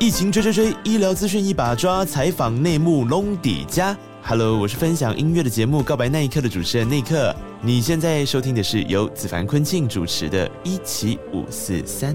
疫情追追追，医疗资讯一把抓，采访内幕拢底加。Hello，我是分享音乐的节目《告白那一刻》的主持人内克。你现在收听的是由子凡坤庆主持的《一起五四三》。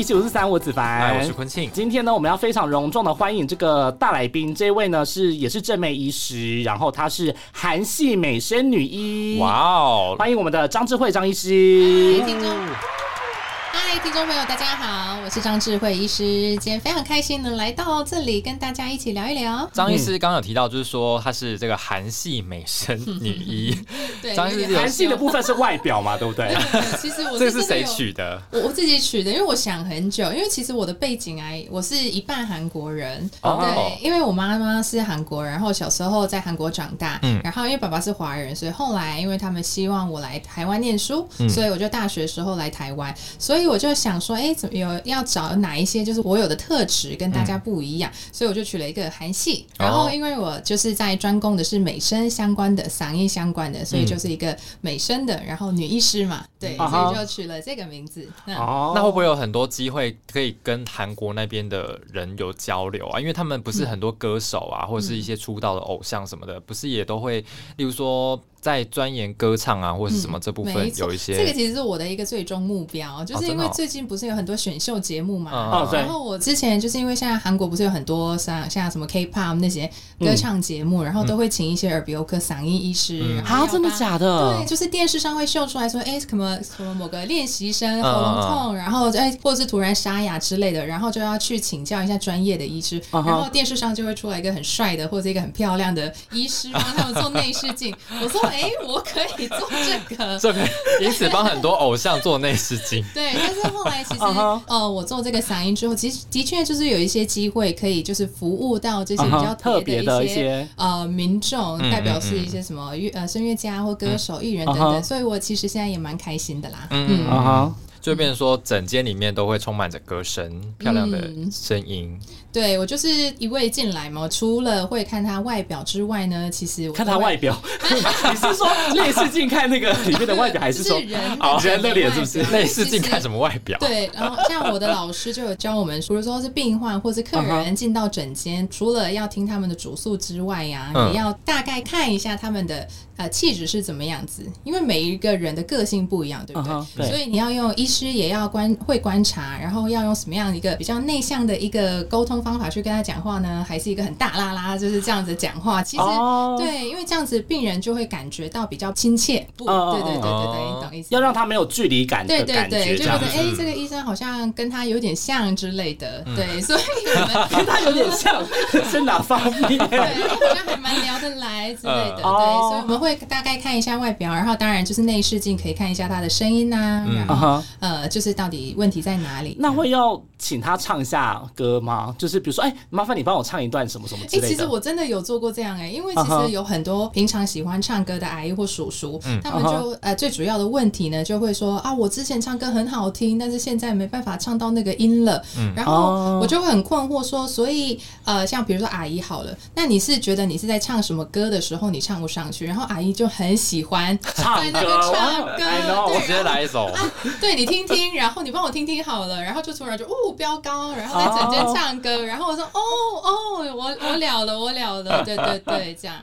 一七五四三，我子凡，我是坤庆。今天呢，我们要非常隆重的欢迎这个大来宾，这位呢是也是正妹医师，然后她是韩系美声女医。哇哦！欢迎我们的张智慧张医师。嗨，听众朋友，大家好，我是张智慧医师，今天非常开心能来到这里跟大家一起聊一聊。张医师刚刚有提到，就是说她是这个韩系美声女医。对，张医师韩系的部分是外表嘛，对不对？其实我这是谁取的？我我自己取的，因为我想很久，因为其实我的背景啊，我是一半韩国人。对，因为我妈妈是韩国人，然后小时候在韩国长大，嗯，然后因为爸爸是华人，所以后来因为他们希望我来台湾念书，所以我就大学时候来台湾，所以我就想说，哎，怎么有要找哪一些就是我有的特质跟大家不一样，所以我就取了一个韩系。然后因为我就是在专攻的是美声相关的、嗓音相关的，所以就是一个美声的，然后女医师嘛，对，所以就取了这个名字。哦，那会不会有很多机会可以跟韩国那边的人有交流啊？因为他们不是很多歌手啊，或者是一些出道的偶像什么的，不是也都会，例如说。在钻研歌唱啊，或者是什么这部分有一些，这个其实是我的一个最终目标，就是因为最近不是有很多选秀节目嘛，然后我之前就是因为现在韩国不是有很多像像什么 K-pop 那些歌唱节目，然后都会请一些耳鼻喉科嗓音医师，啊，真的假的？对，就是电视上会秀出来说，哎，什么什么某个练习生喉咙痛，然后哎，或者是突然沙哑之类的，然后就要去请教一下专业的医师，然后电视上就会出来一个很帅的或者一个很漂亮的医师帮他们做内视镜，我说。哎，我可以做这个，这个因此帮很多偶像做内视镜。对，但是后来其实，呃，我做这个嗓音之后，其实的确就是有一些机会可以就是服务到这些比较特别的一些呃民众，代表是一些什么乐呃声乐家或歌手、艺人等等，所以我其实现在也蛮开心的啦。嗯嗯。就变成说，整间里面都会充满着歌声，漂亮的声音。对我就是一位进来嘛，除了会看他外表之外呢，其实我看他外表，你是说类似近看那个里面的外表，还是说人的脸？是不是类似近看什么外表？对，然后像我的老师就有教我们，除了说是病患或是客人进到诊间，除了要听他们的主诉之外呀，也要大概看一下他们的。呃，气质是怎么样子？因为每一个人的个性不一样，对不对？所以你要用医师也要观会观察，然后要用什么样一个比较内向的一个沟通方法去跟他讲话呢？还是一个很大拉拉就是这样子讲话？其实对，因为这样子病人就会感觉到比较亲切。不，对对对对对，懂意思？要让他没有距离感对对对，就觉得哎，这个医生好像跟他有点像之类的。对，所以我们 跟他有点像 是哪方面？对，好像还蛮聊得来之类的。对，所以我们会。大概看一下外表，然后当然就是内视镜可以看一下他的声音呐，然后呃，就是到底问题在哪里？那会要请他唱一下歌吗？就是比如说，哎，麻烦你帮我唱一段什么什么之类的。其实我真的有做过这样哎，因为其实有很多平常喜欢唱歌的阿姨或叔叔，他们就呃最主要的问题呢，就会说啊，我之前唱歌很好听，但是现在没办法唱到那个音了。然后我就会很困惑说，所以呃，像比如说阿姨好了，那你是觉得你是在唱什么歌的时候你唱不上去？然后阿姨就很喜欢在那边唱歌，我直接来一首。啊对你听听，然后你帮我听听好了，然后就突然就哦飙高，然后在整间唱歌，然后我说哦哦，我我了了，我了了，对对对，这样，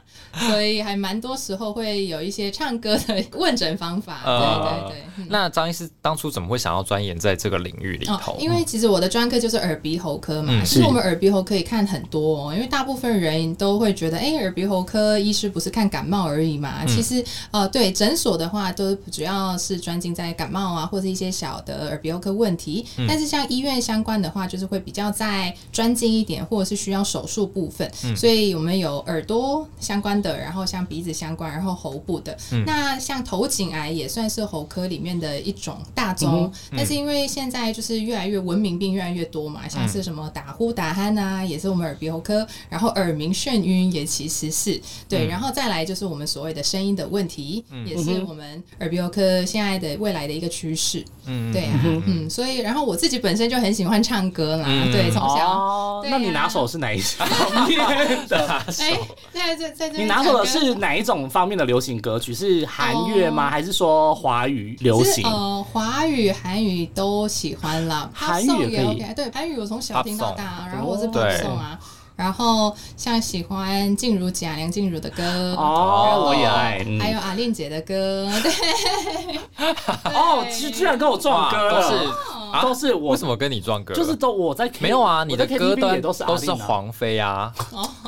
所以还蛮多时候会有一些唱歌的问诊方法，对对对。那张医师当初怎么会想要钻研在这个领域里头？因为其实我的专科就是耳鼻喉科嘛，其实我们耳鼻喉可以看很多，哦因为大部分人都会觉得，哎，耳鼻喉科医师不是看感冒而已嘛，其实呃，对诊所的话，都主要是专精在感冒啊，或者一些小的耳鼻喉科问题。但是像医院相关的话，就是会比较在专专精一点，或者是需要手术部分，所以我们有耳朵相关的，然后像鼻子相关，然后喉部的。那像头颈癌也算是喉科里面的一种大宗，但是因为现在就是越来越文明病越来越多嘛，像是什么打呼打鼾啊，也是我们耳鼻喉科，然后耳鸣眩晕也其实是。对，然后再来就是我们所谓的声音的问题，也是我们耳鼻喉科现在的未来的一个趋势。嗯，对啊，嗯，所以然后我自己本身就很喜欢唱歌啦，对，从小。那你拿手是哪一方面的？哎，在在在你拿手的是哪一种方面的流行歌曲？是韩乐吗？还是说华语流行？呃，华语、韩语都喜欢啦。韩语也可以，对，韩语我从小听到大，然后我是播送啊。然后像喜欢静茹姐、梁静茹的歌哦，我也爱，还有阿令姐的歌，对，哦，居居然跟我撞歌了。都是我为什么跟你撞歌？就是都我在没有啊，你的歌单都是都是黄飞啊，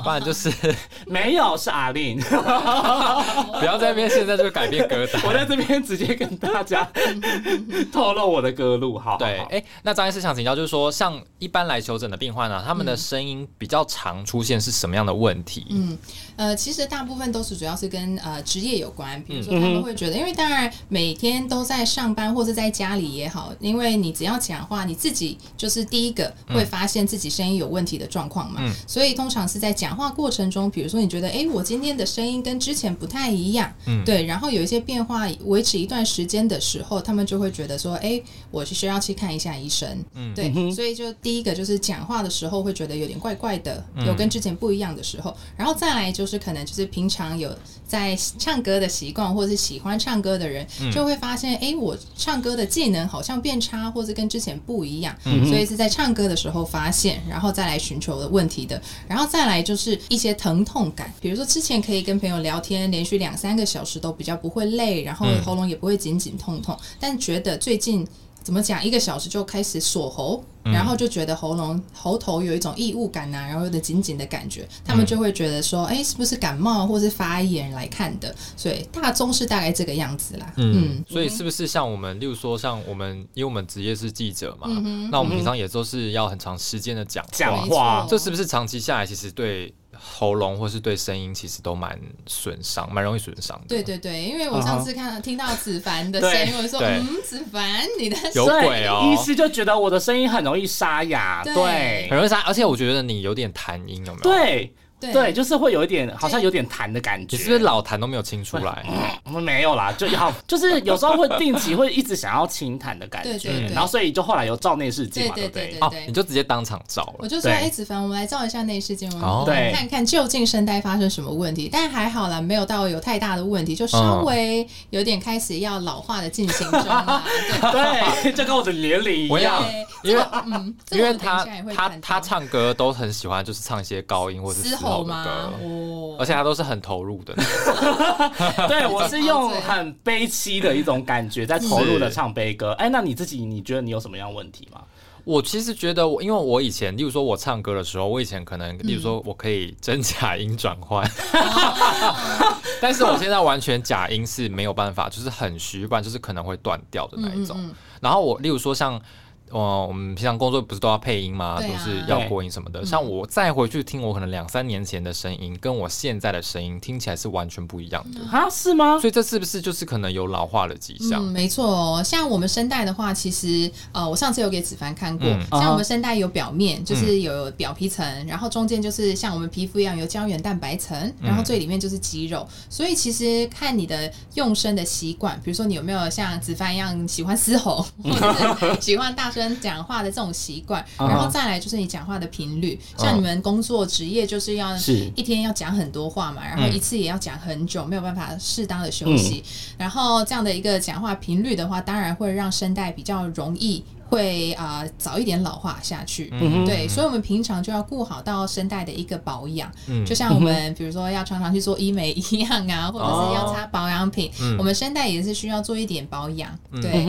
不然就是 没有是阿令。不要在那边现在就改变歌单，我在这边直接跟大家透露我的歌路。哈，对，哎，那张医师想请教，就是说像一般来求诊的病患呢，他们的声音比较常出现是什么样的问题？嗯，呃，其实大部分都是主要是跟呃职业有关，比如说他们会觉得，因为当然每天都在上班或者在家里也好，因为你只要要讲话，你自己就是第一个会发现自己声音有问题的状况嘛。所以通常是在讲话过程中，比如说你觉得，哎，我今天的声音跟之前不太一样，嗯。对，然后有一些变化，维持一段时间的时候，他们就会觉得说，哎，我是需要去看一下医生。嗯。对，所以就第一个就是讲话的时候会觉得有点怪怪的，有跟之前不一样的时候，然后再来就是可能就是平常有在唱歌的习惯，或者是喜欢唱歌的人，就会发现，哎，我唱歌的技能好像变差，或是跟之前不一样，所以是在唱歌的时候发现，然后再来寻求的问题的，然后再来就是一些疼痛感，比如说之前可以跟朋友聊天，连续两三个小时都比较不会累，然后喉咙也不会紧紧痛痛，但觉得最近。怎么讲？一个小时就开始锁喉，然后就觉得喉咙、喉头有一种异物感呐，然后有点紧紧的感觉。他们就会觉得说：“哎，是不是感冒或是发炎来看的？”所以大宗是大概这个样子啦。嗯，所以是不是像我们，例如说像我们，因为我们职业是记者嘛，那我们平常也都是要很长时间的讲讲话，这是不是长期下来其实对？喉咙或是对声音其实都蛮损伤，蛮容易损伤的。对对对，因为我上次看听到子凡的声音，我说嗯，子凡你的有鬼哦，医师就觉得我的声音很容易沙哑，对，很容易沙，而且我觉得你有点痰音，有没有？对。对，就是会有一点，好像有点痰的感觉。你是不是老痰都没有清出来？我们没有啦，就要 就是有时候会定期会一直想要清痰的感觉，对对对然后所以就后来有照内视镜嘛，对对对？哦，你就直接当场照了。我就说，哎，子凡，我们来照一下内视镜，我们看看究竟声带发生什么问题。但还好啦，没有到有太大的问题，就稍微有点开始要老化的进行中 了。对，就跟我的年龄一样。因为嗯，因为他他他唱歌都很喜欢，就是唱一些高音或者嘶吼的歌，而且他都是很投入的。对我是用很悲凄的一种感觉在投入的唱悲歌。哎，那你自己你觉得你有什么样问题吗？我其实觉得，我因为我以前，例如说我唱歌的时候，我以前可能，例如说我可以真假音转换，但是我现在完全假音是没有办法，就是很虚，不然就是可能会断掉的那一种。然后我例如说像。哦，我们平常工作不是都要配音吗？都是要播音什么的。像我再回去听我可能两三年前的声音，跟我现在的声音听起来是完全不一样的啊？是吗？所以这是不是就是可能有老化的迹象？嗯，没错。像我们声带的话，其实呃，我上次有给子凡看过，像我们声带有表面，就是有表皮层，然后中间就是像我们皮肤一样有胶原蛋白层，然后最里面就是肌肉。所以其实看你的用声的习惯，比如说你有没有像子凡一样喜欢嘶吼，或者是喜欢大声。跟讲话的这种习惯，然后再来就是你讲话的频率。像你们工作职业就是要一天要讲很多话嘛，然后一次也要讲很久，没有办法适当的休息。然后这样的一个讲话频率的话，当然会让声带比较容易会啊早一点老化下去。对，所以我们平常就要顾好到声带的一个保养。就像我们比如说要常常去做医美一样啊，或者是要擦保养品，我们声带也是需要做一点保养。对。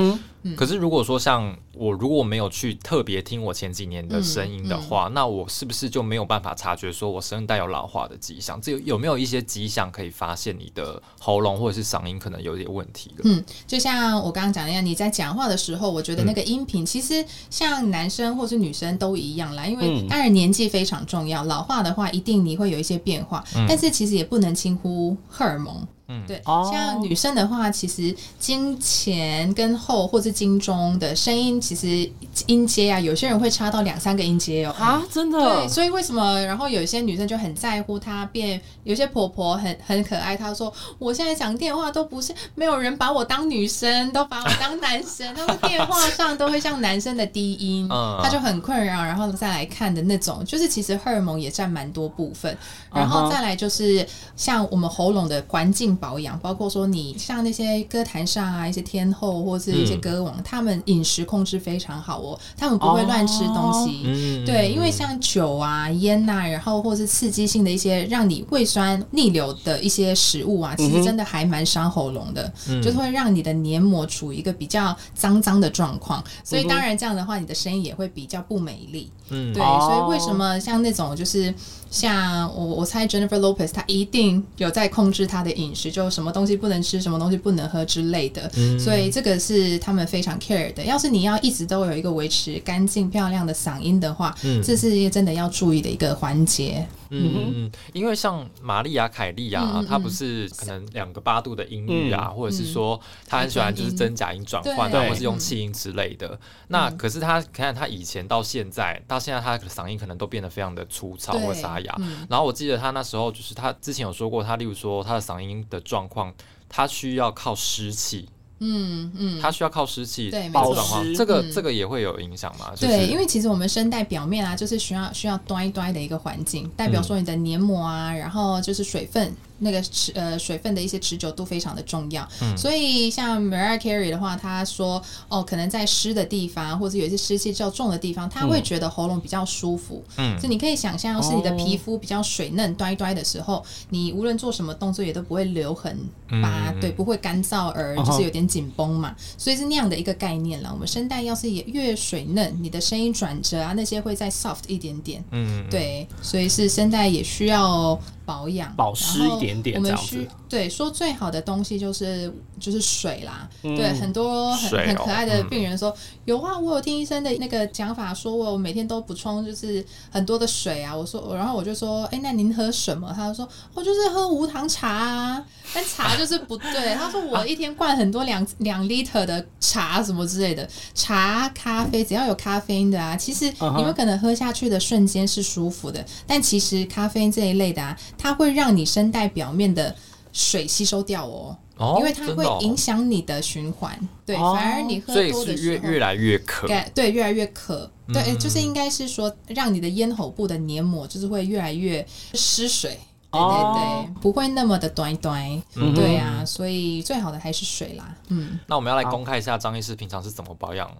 可是如果说像我如果没有去特别听我前几年的声音的话，那我是不是就没有办法察觉说我声带有老化的迹象？这有没有一些迹象可以发现你的喉咙或者是嗓音可能有点问题了？嗯，就像我刚刚讲的样，你在讲话的时候，我觉得那个音频其实像男生或是女生都一样啦，因为当然年纪非常重要，老化的话一定你会有一些变化，但是其实也不能轻忽荷尔蒙。嗯，对，像女生的话，其实经前跟后或是经中的声音，其实音阶啊，有些人会差到两三个音阶哦。啊，真的？对，所以为什么？然后有些女生就很在乎她变，有些婆婆很 很可爱，她说我现在讲电话都不是没有人把我当女生，都把我当男生，他们电话上都会像男生的低音，她就很困扰。然后再来看的那种，就是其实荷尔蒙也占蛮多部分。然后再来就是像我们喉咙的环境。保养包括说你像那些歌坛上啊一些天后或是一些歌王，他们饮食控制非常好哦，他们不会乱吃东西。对，因为像酒啊、烟呐，然后或是刺激性的一些让你胃酸逆流的一些食物啊，其实真的还蛮伤喉咙的，就是会让你的黏膜处于一个比较脏脏的状况。所以当然这样的话，你的声音也会比较不美丽。嗯，对，所以为什么像那种就是像我我猜 Jennifer Lopez，她一定有在控制她的饮食。就什么东西不能吃，什么东西不能喝之类的，所以这个是他们非常 care 的。要是你要一直都有一个维持干净漂亮的嗓音的话，这是一个真的要注意的一个环节。嗯嗯，因为像玛丽亚凯莉啊，她不是可能两个八度的音域啊，或者是说她很喜欢就是真假音转换啊，或是用气音之类的。那可是她看她以前到现在，到现在她的嗓音可能都变得非常的粗糙或沙哑。然后我记得他那时候就是他之前有说过，他例如说他的嗓音的状况，他需要靠湿气。嗯嗯，它需要靠湿气保湿，这个这个也会有影响嘛？对，因为其实我们声带表面啊，就是需要需要端一端的一个环境，代表说你的黏膜啊，然后就是水分。那个持呃水分的一些持久度非常的重要，所以像 Mariah Carey 的话，他说哦，可能在湿的地方或者有一些湿气较重的地方，他会觉得喉咙比较舒服。嗯，就你可以想象，是你的皮肤比较水嫩、端端的时候，你无论做什么动作也都不会留痕，把对不会干燥而就是有点紧绷嘛，所以是那样的一个概念了。我们声带要是也越水嫩，你的声音转折啊那些会再 soft 一点点。嗯，对，所以是声带也需要。保养保湿一点点这样子，对，说最好的东西就是就是水啦。对，很多很很可爱的病人说有啊，我有听医生的那个讲法，说我每天都补充就是很多的水啊。我说，然后我就说，哎，那您喝什么？他说，我就是喝无糖茶啊。但茶就是不对。他说我一天灌很多两两 liter 的茶什么之类的，茶咖啡只要有咖啡因的啊，其实你们可能喝下去的瞬间是舒服的，但其实咖啡因这一类的啊。它会让你声带表面的水吸收掉哦，因为它会影响你的循环。对，反而你喝多的时候，越越来越渴。对，越来越渴。对，就是应该是说，让你的咽喉部的黏膜就是会越来越失水。对对对，不会那么的端端。对啊，所以最好的还是水啦。嗯，那我们要来公开一下张医师平常是怎么保养。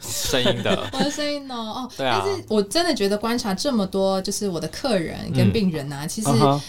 声音的，我的声音呢？哦，对啊。但是我真的觉得观察这么多，就是我的客人跟病人呐，其实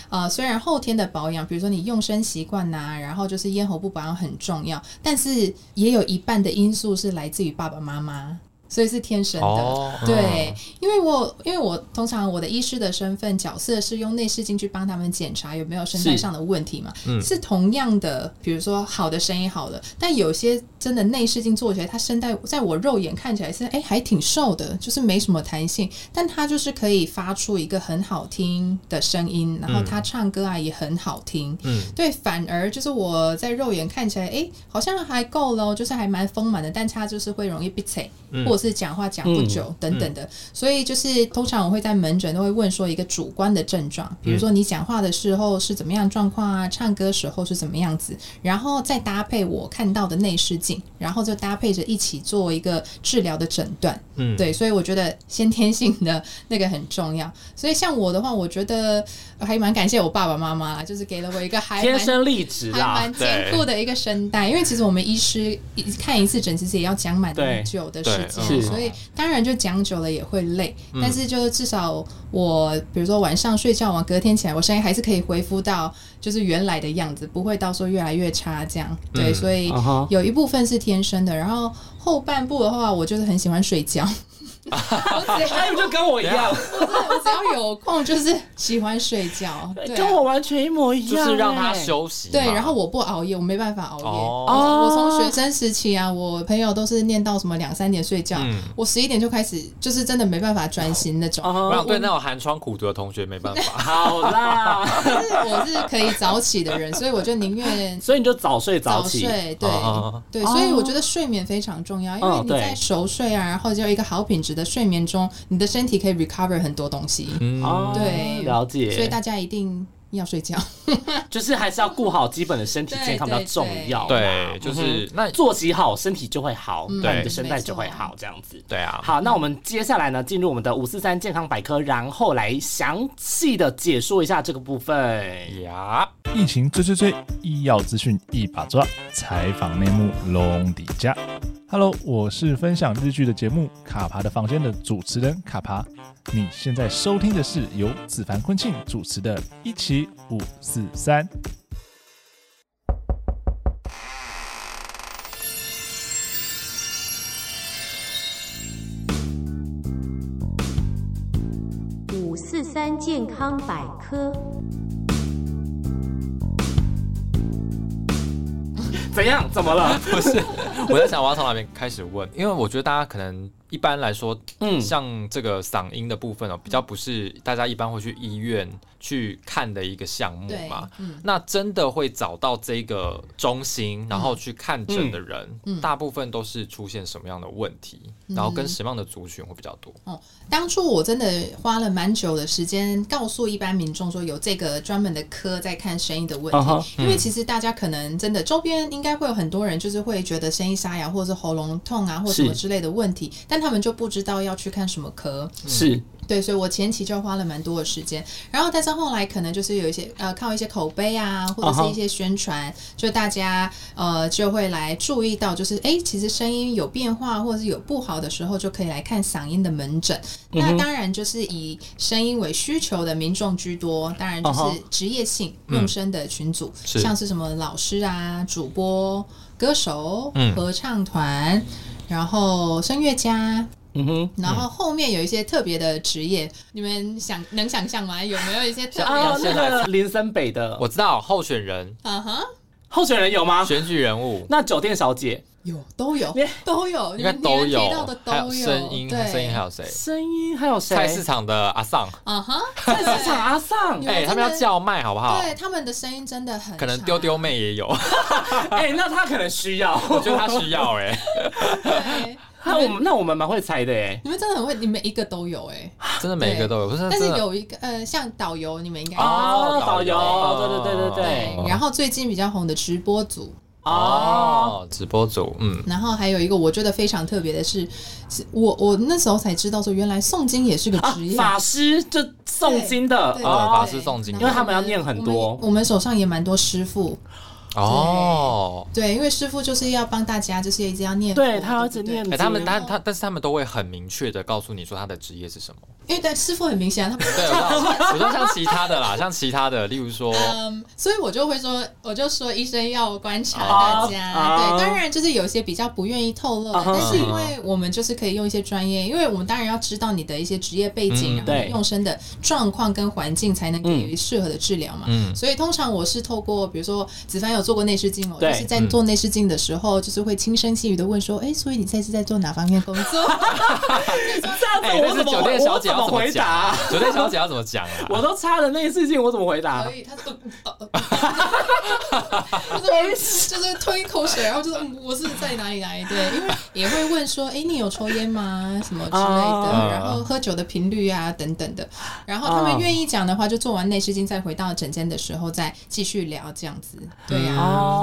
呃，虽然后天的保养，比如说你用声习惯呐，然后就是咽喉部保养很重要，但是也有一半的因素是来自于爸爸妈妈。所以是天生的，对，因为我因为我通常我的医师的身份角色是用内视镜去帮他们检查有没有声带上的问题嘛，是同样的，比如说好的声音好了，但有些真的内视镜做起来，他声带在我肉眼看起来是哎还挺瘦的，就是没什么弹性，但他就是可以发出一个很好听的声音，然后他唱歌啊也很好听，嗯，对，反而就是我在肉眼看起来哎好像还够了，就是还蛮丰满的，但他就是会容易闭嘴，或是讲话讲不久等等的，所以就是通常我会在门诊都会问说一个主观的症状，比如说你讲话的时候是怎么样状况啊，唱歌时候是怎么样子，然后再搭配我看到的内视镜，然后就搭配着一起做一个治疗的诊断。嗯，对，所以我觉得先天性的那个很重要。所以像我的话，我觉得还蛮感谢我爸爸妈妈，就是给了我一个还天生丽质、还蛮坚固的一个声带。因为其实我们医师看一次诊，其实也要讲蛮久的时间。所以当然就讲久了也会累，但是就是至少我比如说晚上睡觉完，隔天起来我声音还是可以恢复到就是原来的样子，不会到时候越来越差这样。对，所以有一部分是天生的，然后后半部的话，我就是很喜欢睡觉。他就跟我一样，我只要有空就是喜欢睡觉，跟我完全一模一样，就是让他休息。对，然后我不熬夜，我没办法熬夜。哦，我从学生时期啊，我朋友都是念到什么两三点睡觉，我十一点就开始，就是真的没办法专心那种。我想对那种寒窗苦读的同学没办法。好啦，是我是可以早起的人，所以我就宁愿，所以你就早睡早起。对对，所以我觉得睡眠非常重要，因为你在熟睡啊，然后就一个好品质的睡眠中，你的身体可以 recover 很多东西。哦，对，了解。所以大家一定。要睡觉，就是还是要顾好基本的身体健康比较重要。对，就是那作息好，身体就会好，对，你的声带就会好，这样子。对啊。好，那我们接下来呢，进入我们的五四三健康百科，然后来详细的解说一下这个部分。呀，疫情追追追，医药资讯一把抓，采访内幕龙底家。Hello，我是分享日剧的节目《卡爬的房间》的主持人卡爬。你现在收听的是由子凡昆庆主持的《一起五四三》。五四三健康百科。怎样？怎么了？不是，我在想我要从哪边开始问，因为我觉得大家可能。一般来说，嗯，像这个嗓音的部分哦，比较不是大家一般会去医院去看的一个项目嘛。嗯那真的会找到这个中心，然后去看诊的人，大部分都是出现什么样的问题？然后跟什么样的族群会比较多？哦，当初我真的花了蛮久的时间，告诉一般民众说有这个专门的科在看声音的问题。因为其实大家可能真的周边应该会有很多人，就是会觉得声音沙哑，或者是喉咙痛啊，或什么之类的问题，但他们就不知道要去看什么科，是。对，所以我前期就花了蛮多的时间，然后但是后来可能就是有一些呃靠一些口碑啊，或者是一些宣传，就大家呃就会来注意到，就是哎，其实声音有变化或者是有不好的时候，就可以来看嗓音的门诊。那当然就是以声音为需求的民众居多，当然就是职业性用声的群组，像是什么老师啊、主播、歌手、合唱团。然后声乐家，嗯哼，然后后面有一些特别的职业，你们想能想象吗？有没有一些特别？哦，那个林森北的，我知道候选人，嗯哼，候选人有吗？选举人物，那酒店小姐有，都有，都有，应该都有，还有声音，声音还有谁？声音还有谁？菜市场的阿尚，啊哈，菜市场阿尚，哎，他们要叫卖好不好？对，他们的声音真的很，可能丢丢妹也有，哎，那他可能需要，我觉得他需要，哎。那我们那我们蛮会猜的哎，你们真的很会，你们一个都有哎，真的每一个都有，不是？但是有一个呃，像导游，你们应该哦，导游，对对对对对。然后最近比较红的直播组哦，直播组，嗯。然后还有一个我觉得非常特别的是，是我我那时候才知道说，原来诵经也是个职业，法师就诵经的。哦，法师诵经，因为他们要念很多，我们手上也蛮多师傅。哦，对，因为师傅就是要帮大家，就是一直要念，对他一直念。他们，他他，但是他们都会很明确的告诉你说他的职业是什么。因为对师傅很明显，他们 对，我说像其他的啦，像其他的，例如说，嗯，所以我就会说，我就说医生要观察大家，对，当然就是有些比较不愿意透露，但是因为我们就是可以用一些专业，因为我们当然要知道你的一些职业背景，然后用生的状况跟环境，才能给予适合的治疗嘛。嗯，所以通常我是透过，比如说子凡有做过内视镜哦，就是在做内视镜的时候，就是会轻声细语的问说，哎，所以你这次在做哪方面工作？这样子，我怎么酒店小姐？怎么回答？酒店小姐要怎么讲啊？我都插了内视镜，我怎么回答？可以，他说，就是就是吞一口水，然后就是我是在哪里来？对，因为也会问说，哎，你有抽烟吗？什么之类的，然后喝酒的频率啊，等等的。然后他们愿意讲的话，就做完内视镜，再回到诊间的时候再继续聊这样子。对呀，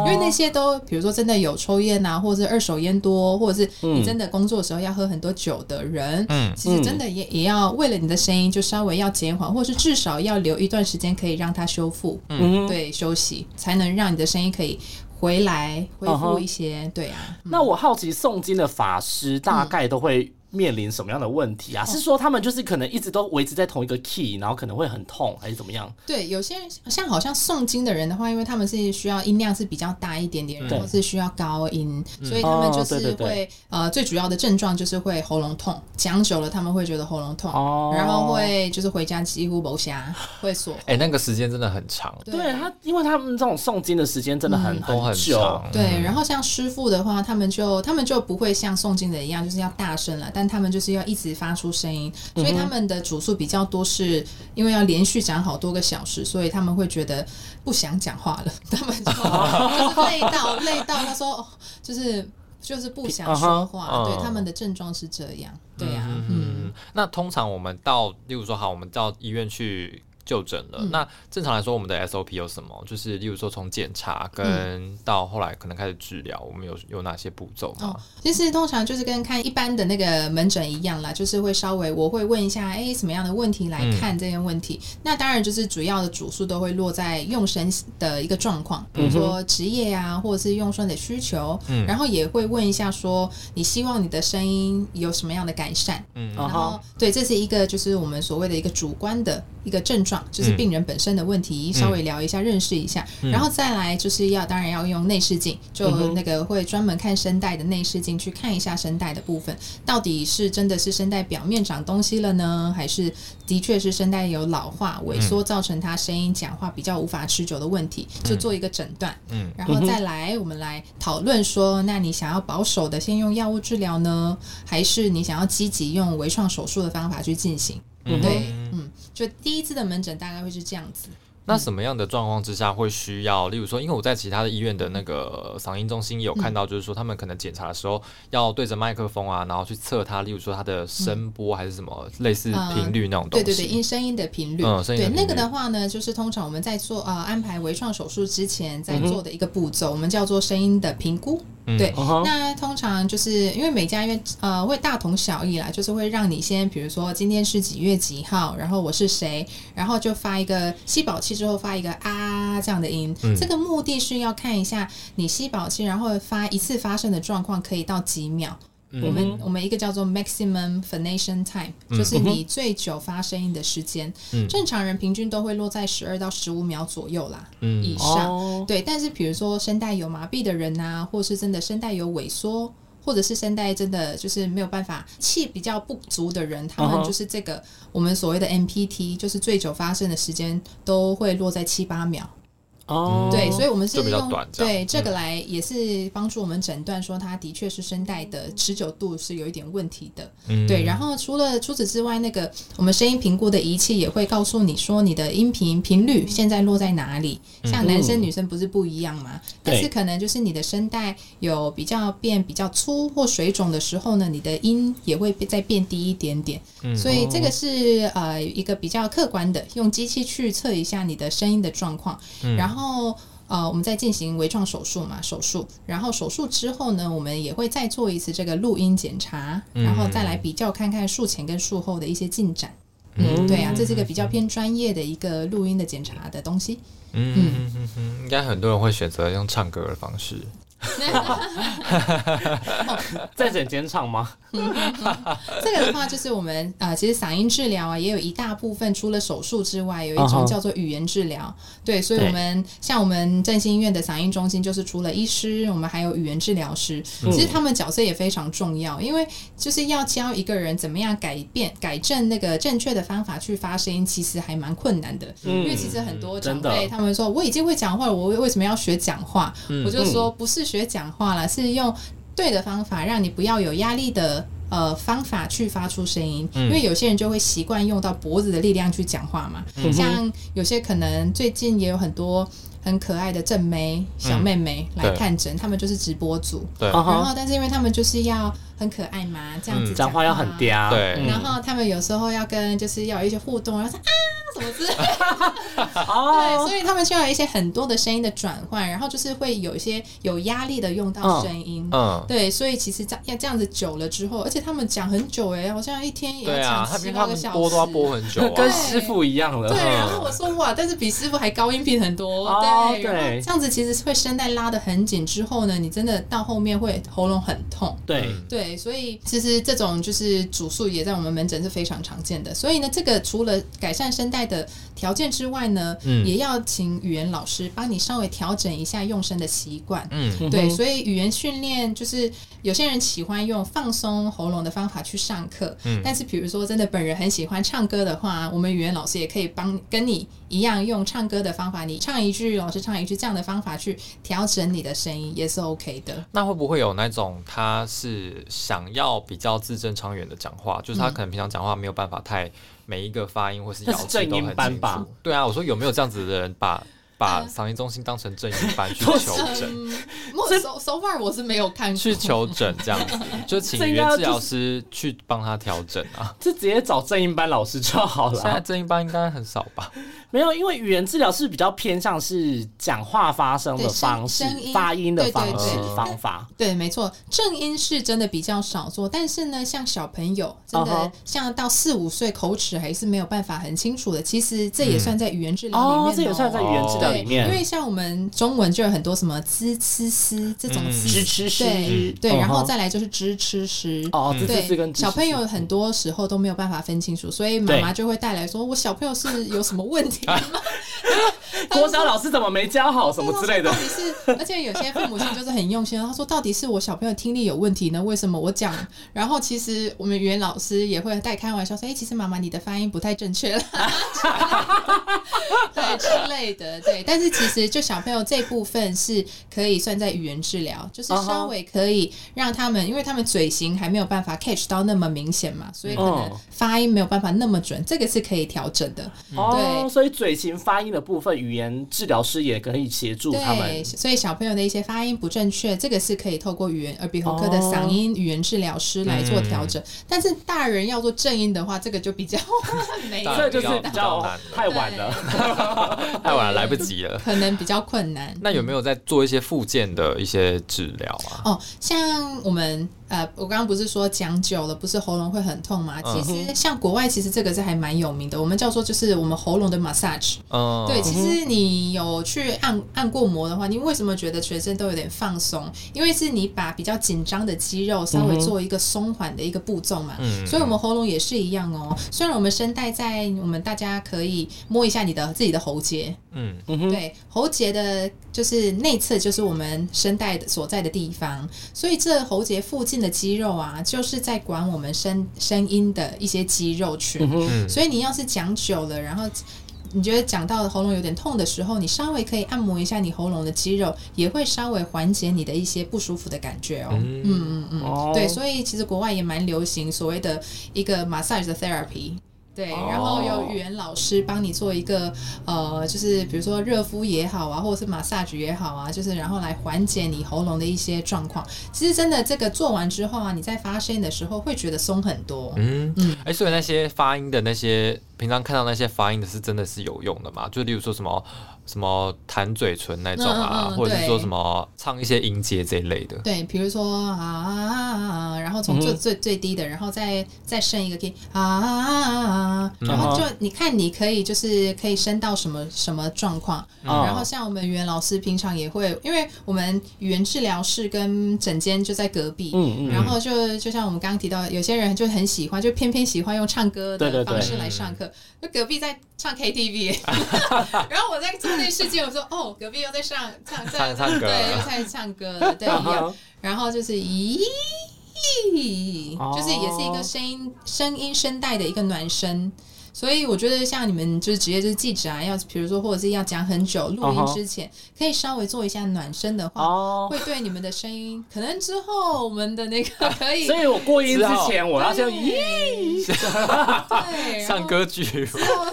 因为那些都，比如说真的有抽烟啊，或者是二手烟多，或者是你真的工作的时候要喝很多酒的人，嗯，其实真的也也要为了你的声音。就稍微要减缓，或是至少要留一段时间，可以让它修复，嗯，对，休息才能让你的声音可以回来恢复一些。对啊，那我好奇诵经的法师大概都会面临什么样的问题啊？是说他们就是可能一直都维持在同一个 key，然后可能会很痛，还是怎么样？对，有些人像好像诵经的人的话，因为他们是需要音量是比较大一点点，然后是需要高音，所以他们就是会呃最主要的症状就是会喉咙痛，讲久了他们会觉得喉咙痛，然后会就是回家几乎不暇，会锁。哎，那个时间真的很长。对他，因为他们这种诵经的时间真的很很久。对，然后像师傅的话，他们就他们就不会像诵经的一样，就是要大声了。但他们就是要一直发出声音，所以他们的主诉比较多，是因为要连续讲好多个小时，所以他们会觉得不想讲话了。他们就就是累到累到，他说就是就是不想说话。对，他们的症状是这样。对呀，嗯。那通常我们到，例如说，好，我们到医院去。就诊了。那正常来说，我们的 SOP 有什么？就是例如说，从检查跟到后来可能开始治疗，我们有有哪些步骤吗？其实通常就是跟看一般的那个门诊一样啦，就是会稍微我会问一下，哎，什么样的问题来看这些问题？那当然就是主要的主诉都会落在用神的一个状况，比如说职业啊，或者是用声的需求。嗯，然后也会问一下说，你希望你的声音有什么样的改善？嗯，然后对，这是一个就是我们所谓的一个主观的一个症状。就是病人本身的问题，稍微聊一下，认识一下，然后再来就是要当然要用内视镜，就那个会专门看声带的内视镜去看一下声带的部分，到底是真的是声带表面长东西了呢，还是的确是声带有老化萎缩造成他声音讲话比较无法持久的问题，就做一个诊断，嗯，然后再来我们来讨论说，那你想要保守的先用药物治疗呢，还是你想要积极用微创手术的方法去进行？对，嗯，就第一次的门诊大概会是这样子。那什么样的状况之下会需要？例如说，因为我在其他的医院的那个嗓音中心有看到，就是说他们可能检查的时候要对着麦克风啊，然后去测它，例如说它的声波还是什么类似频率那种东西。对对对，音声音的频率。嗯，对那个的话呢，就是通常我们在做呃安排微创手术之前在做的一个步骤，我们叫做声音的评估。对，那通常就是因为每家医院呃会大同小异啦，就是会让你先，比如说今天是几月几号，然后我是谁，然后就发一个吸饱气之后发一个啊这样的音，这个目的是要看一下你吸饱气，然后发一次发生的状况可以到几秒。我们我们一个叫做 maximum phonation time，就是你最久发声音的时间。正常人平均都会落在十二到十五秒左右啦，以上。对，但是比如说声带有麻痹的人啊，或是真的声带有萎缩，或者是声带真的就是没有办法气比较不足的人，他们就是这个我们所谓的 MPT，就是最久发声的时间都会落在七八秒。哦，对，所以我们是用对这个来也是帮助我们诊断说，它的确是声带的持久度是有一点问题的。对，然后除了除此之外，那个我们声音评估的仪器也会告诉你说，你的音频频率现在落在哪里。像男生女生不是不一样吗？但是可能就是你的声带有比较变比较粗或水肿的时候呢，你的音也会再变低一点点。所以这个是呃一个比较客观的，用机器去测一下你的声音的状况，然后。然后，呃，我们再进行微创手术嘛，手术。然后手术之后呢，我们也会再做一次这个录音检查，然后再来比较看看术前跟术后的一些进展。嗯，对啊，这是一个比较偏专业的一个录音的检查的东西。嗯嗯嗯嗯，应该很多人会选择用唱歌的方式。在整间唱吗？这个的话，就是我们呃，其实嗓音治疗啊，也有一大部分除了手术之外，有一种叫做语言治疗。对，所以我们像我们振兴医院的嗓音中心，就是除了医师，我们还有语言治疗师。其实他们角色也非常重要，因为就是要教一个人怎么样改变、改正那个正确的方法去发声音，其实还蛮困难的。因为其实很多长辈他们说，我已经会讲话了，我为什么要学讲话？我就说不是。学讲话了，是用对的方法，让你不要有压力的呃方法去发出声音。因为有些人就会习惯用到脖子的力量去讲话嘛。像有些可能最近也有很多很可爱的正妹小妹妹来看诊，他们就是直播组。对。然后，但是因为他们就是要很可爱嘛，这样子讲话要很嗲。对。然后他们有时候要跟就是要有一些互动，然后说啊。什么之类的。对，所以他们需要一些很多的声音的转换，然后就是会有一些有压力的用到声音。嗯，对，所以其实这样要这样子久了之后，而且他们讲很久哎，好像一天也要讲七八个小时，播都要播很久，跟师傅一样了。对，然后我说哇，但是比师傅还高音频很多。对，对，这样子其实会声带拉的很紧，之后呢，你真的到后面会喉咙很痛。对，对，所以其实这种就是主诉也在我们门诊是非常常见的。所以呢，这个除了改善声带的条件之外呢，嗯，也要请语言老师帮你稍微调整一下用声的习惯。嗯，对，所以语言训练就是有些人喜欢用放松喉咙的方法去上课，嗯，但是比如说真的本人很喜欢唱歌的话，我们语言老师也可以帮跟你一样用唱歌的方法，你唱一句，老师唱一句这样的方法去调整你的声音也是 OK 的。那会不会有那种他是想要比较字正腔圆的讲话，就是他可能平常讲话没有办法太。每一个发音或是咬字都很清楚。对啊，我说有没有这样子的人把把嗓音中心当成正音班去 求诊？so so far 我是没有看去求诊这样子，就请语言治疗师去帮他调整啊。就直接找正音班老师就好了。现在正音班应该很少吧？没有，因为语言治疗是比较偏向是讲话发声的方式、发音的方式方法。对，没错，正音是真的比较少做，但是呢，像小朋友真的像到四五岁口齿还是没有办法很清楚的，其实这也算在语言治疗里面。这也算在语言治疗里面。因为像我们中文就有很多什么滋、吃、思这种支吃诗，对对，然后再来就是支吃诗。哦，对，跟小朋友很多时候都没有办法分清楚，所以妈妈就会带来说：“我小朋友是有什么问题？” 国小老师怎么没教好什么之类的？到底是，而且有些父母亲就是很用心。他说：“到底是我小朋友听力有问题呢？为什么我讲？”然后其实我们语言老师也会带开玩笑说：“哎，其实妈妈你的发音不太正确了。” 对之类的，对。但是其实就小朋友这部分是可以算在语言治疗，就是稍微可以让他们，因为他们嘴型还没有办法 catch 到那么明显嘛，所以可能发音没有办法那么准，这个是可以调整的。对，所以嘴型。发音的部分，语言治疗师也可以协助他们。所以小朋友的一些发音不正确，这个是可以透过语言耳鼻喉科的嗓音语言治疗师来做调整。但是大人要做正音的话，这个就比较 没，这就是比较太晚了，太晚了，来不及了，可能比较困难。那有没有在做一些附件的一些治疗啊？哦，像我们。呃，我刚刚不是说讲久了不是喉咙会很痛吗？其实像国外，其实这个是还蛮有名的，我们叫做就是我们喉咙的 massage。哦，对，其实你有去按按过摩的话，你为什么觉得全身都有点放松？因为是你把比较紧张的肌肉稍微做一个松缓的一个步骤嘛。嗯，所以我们喉咙也是一样哦。虽然我们声带在我们大家可以摸一下你的自己的喉结。嗯嗯对，喉结的就是内侧就是我们声带所在的地方，所以这喉结附近。的肌肉啊，就是在管我们声声音的一些肌肉群，所以你要是讲久了，然后你觉得讲到喉咙有点痛的时候，你稍微可以按摩一下你喉咙的肌肉，也会稍微缓解你的一些不舒服的感觉哦。嗯嗯嗯，对，所以其实国外也蛮流行所谓的一个 massage therapy。对，然后有语言老师帮你做一个呃，就是比如说热敷也好啊，或者是 massage 也好啊，就是然后来缓解你喉咙的一些状况。其实真的这个做完之后啊，你在发声的时候会觉得松很多。嗯嗯，哎，所以那些发音的那些，平常看到那些发音的是真的是有用的嘛？就例如说什么。什么弹嘴唇那种啊，或者是说什么唱一些音阶这一类的。对，比如说啊，然后从最最最低的，然后再再升一个 key 啊，然后就你看你可以就是可以升到什么什么状况。然后像我们语言老师平常也会，因为我们语言治疗室跟诊间就在隔壁，然后就就像我们刚刚提到，有些人就很喜欢，就偏偏喜欢用唱歌的方式来上课。那隔壁在唱 KTV，然后我在做那世界，我说哦，隔壁又在上唱唱唱歌，对，又在唱歌了，对，然后就是咦，就是也是一个声音声音声带的一个暖身。所以我觉得像你们就是职业就是记者啊，要比如说或者是要讲很久录音之前，可以稍微做一下暖身的话，会对你们的声音可能之后我们的那个 可以。所以我过音之前我要先咦，对，唱歌剧，之后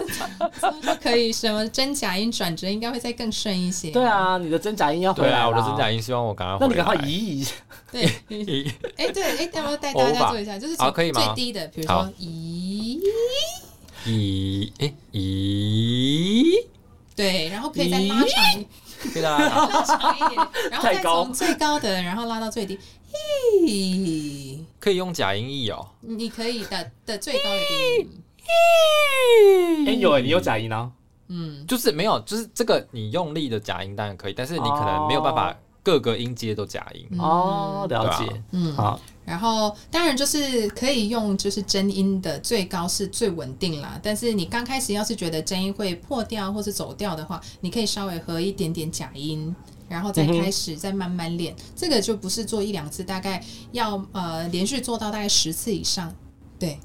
就可以什么真假音转折应该会再更顺一些。对啊，你的真假音要回来啊，我的真假音希望我赶快，那你赶快移一下。对，哎对，哎要不要带大家做一下？就是从最低的，比如说咦。咦，哎，咦，对，然后可以再拉长，可以拉拉长一点，然后再从最高的，然后拉到最低。咦，可以用假音译哦。你可以的的最高的低音。哎，有哎，你有假音啊？嗯，就是没有，就是这个你用力的假音当然可以，但是你可能没有办法各个音阶都假音。哦，了解。嗯，好。然后当然就是可以用，就是真音的最高是最稳定啦。但是你刚开始要是觉得真音会破掉或是走调的话，你可以稍微和一点点假音。然后再开始，再慢慢练，这个就不是做一两次，大概要呃连续做到大概十次以上，对，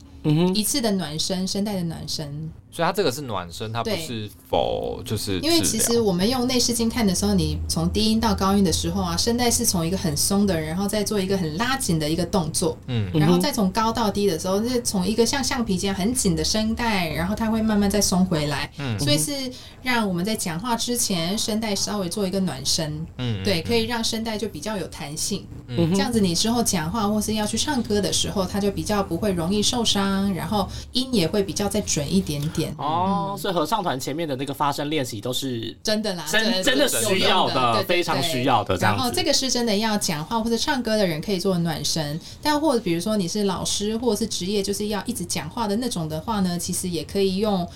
一次的暖身，声带的暖身。所以它这个是暖身，它不是否就是因为其实我们用内视镜看的时候，你从低音到高音的时候啊，声带是从一个很松的，然后再做一个很拉紧的一个动作，嗯，然后再从高到低的时候，是从一个像橡皮筋很紧的声带，然后它会慢慢再松回来，嗯，所以是让我们在讲话之前声带稍微做一个暖身，嗯，对，可以让声带就比较有弹性，嗯，这样子你之后讲话或是要去唱歌的时候，它就比较不会容易受伤，然后音也会比较再准一点点。哦，所以合唱团前面的那个发声练习都是真的啦，真真的需要的，非常需要的。然后这个是真的要讲话或者唱歌的人可以做暖身，但或者比如说你是老师或者是职业就是要一直讲话的那种的话呢，其实也可以用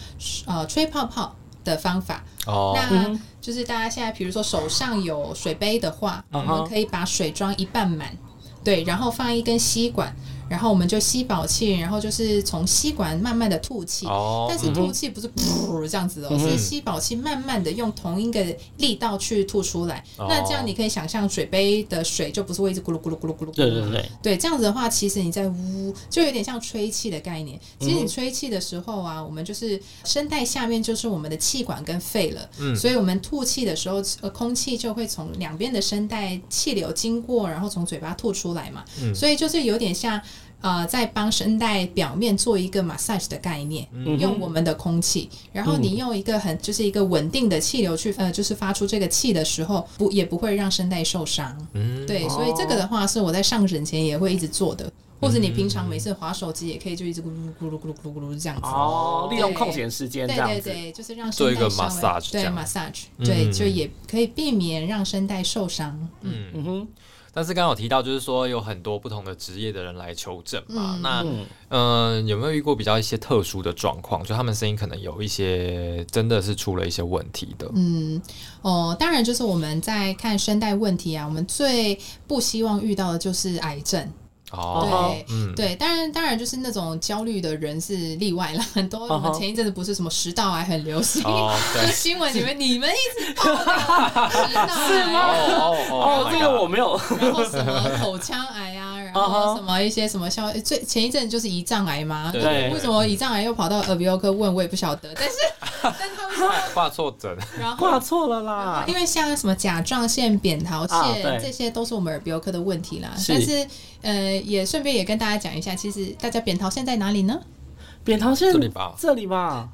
呃吹泡泡的方法。哦，那就是大家现在比如说手上有水杯的话，我们可以把水装一半满，对，然后放一根吸管。然后我们就吸饱气，然后就是从吸管慢慢的吐气，但是吐气不是噗这样子哦，是吸饱气，慢慢的用同一个力道去吐出来。那这样你可以想象水杯的水就不是会一直咕噜咕噜咕噜咕噜。对对对。对，这样子的话，其实你在呜，就有点像吹气的概念。其实你吹气的时候啊，我们就是声带下面就是我们的气管跟肺了。嗯。所以我们吐气的时候，呃，空气就会从两边的声带气流经过，然后从嘴巴吐出来嘛。嗯。所以就是有点像。呃，在帮声带表面做一个 massage 的概念，用我们的空气，然后你用一个很就是一个稳定的气流去呃，就是发出这个气的时候，不也不会让声带受伤。嗯，对，所以这个的话是我在上诊前也会一直做的，或者你平常每次划手机也可以就一直咕噜咕噜咕噜咕噜咕噜这样子。哦，利用空闲时间这样，对对对，就是让做一个 massage，对 massage，对，就也可以避免让声带受伤。嗯。嗯哼。但是刚刚有提到，就是说有很多不同的职业的人来求诊嘛。那嗯，有没有遇过比较一些特殊的状况？就他们声音可能有一些真的是出了一些问题的。嗯，哦，当然就是我们在看声带问题啊，我们最不希望遇到的就是癌症。对，对，当然，当然就是那种焦虑的人是例外了。很多我们前一阵子不是什么食道癌很流行，新闻里面你们一直报食道癌吗？哦，这个我没有。然后什么口腔癌啊，然后 什么一些什么消最前一阵就是胰脏癌嘛。对，为什么胰脏癌又跑到耳鼻喉科问？我也不晓得。但是，但他们挂 错诊，然后挂错了啦。因为像什么甲状腺、扁桃腺，这些都是我们耳鼻喉科的问题啦。但是。呃，也顺便也跟大家讲一下，其实大家扁桃腺在哪里呢？扁桃腺这里吧，这里吧，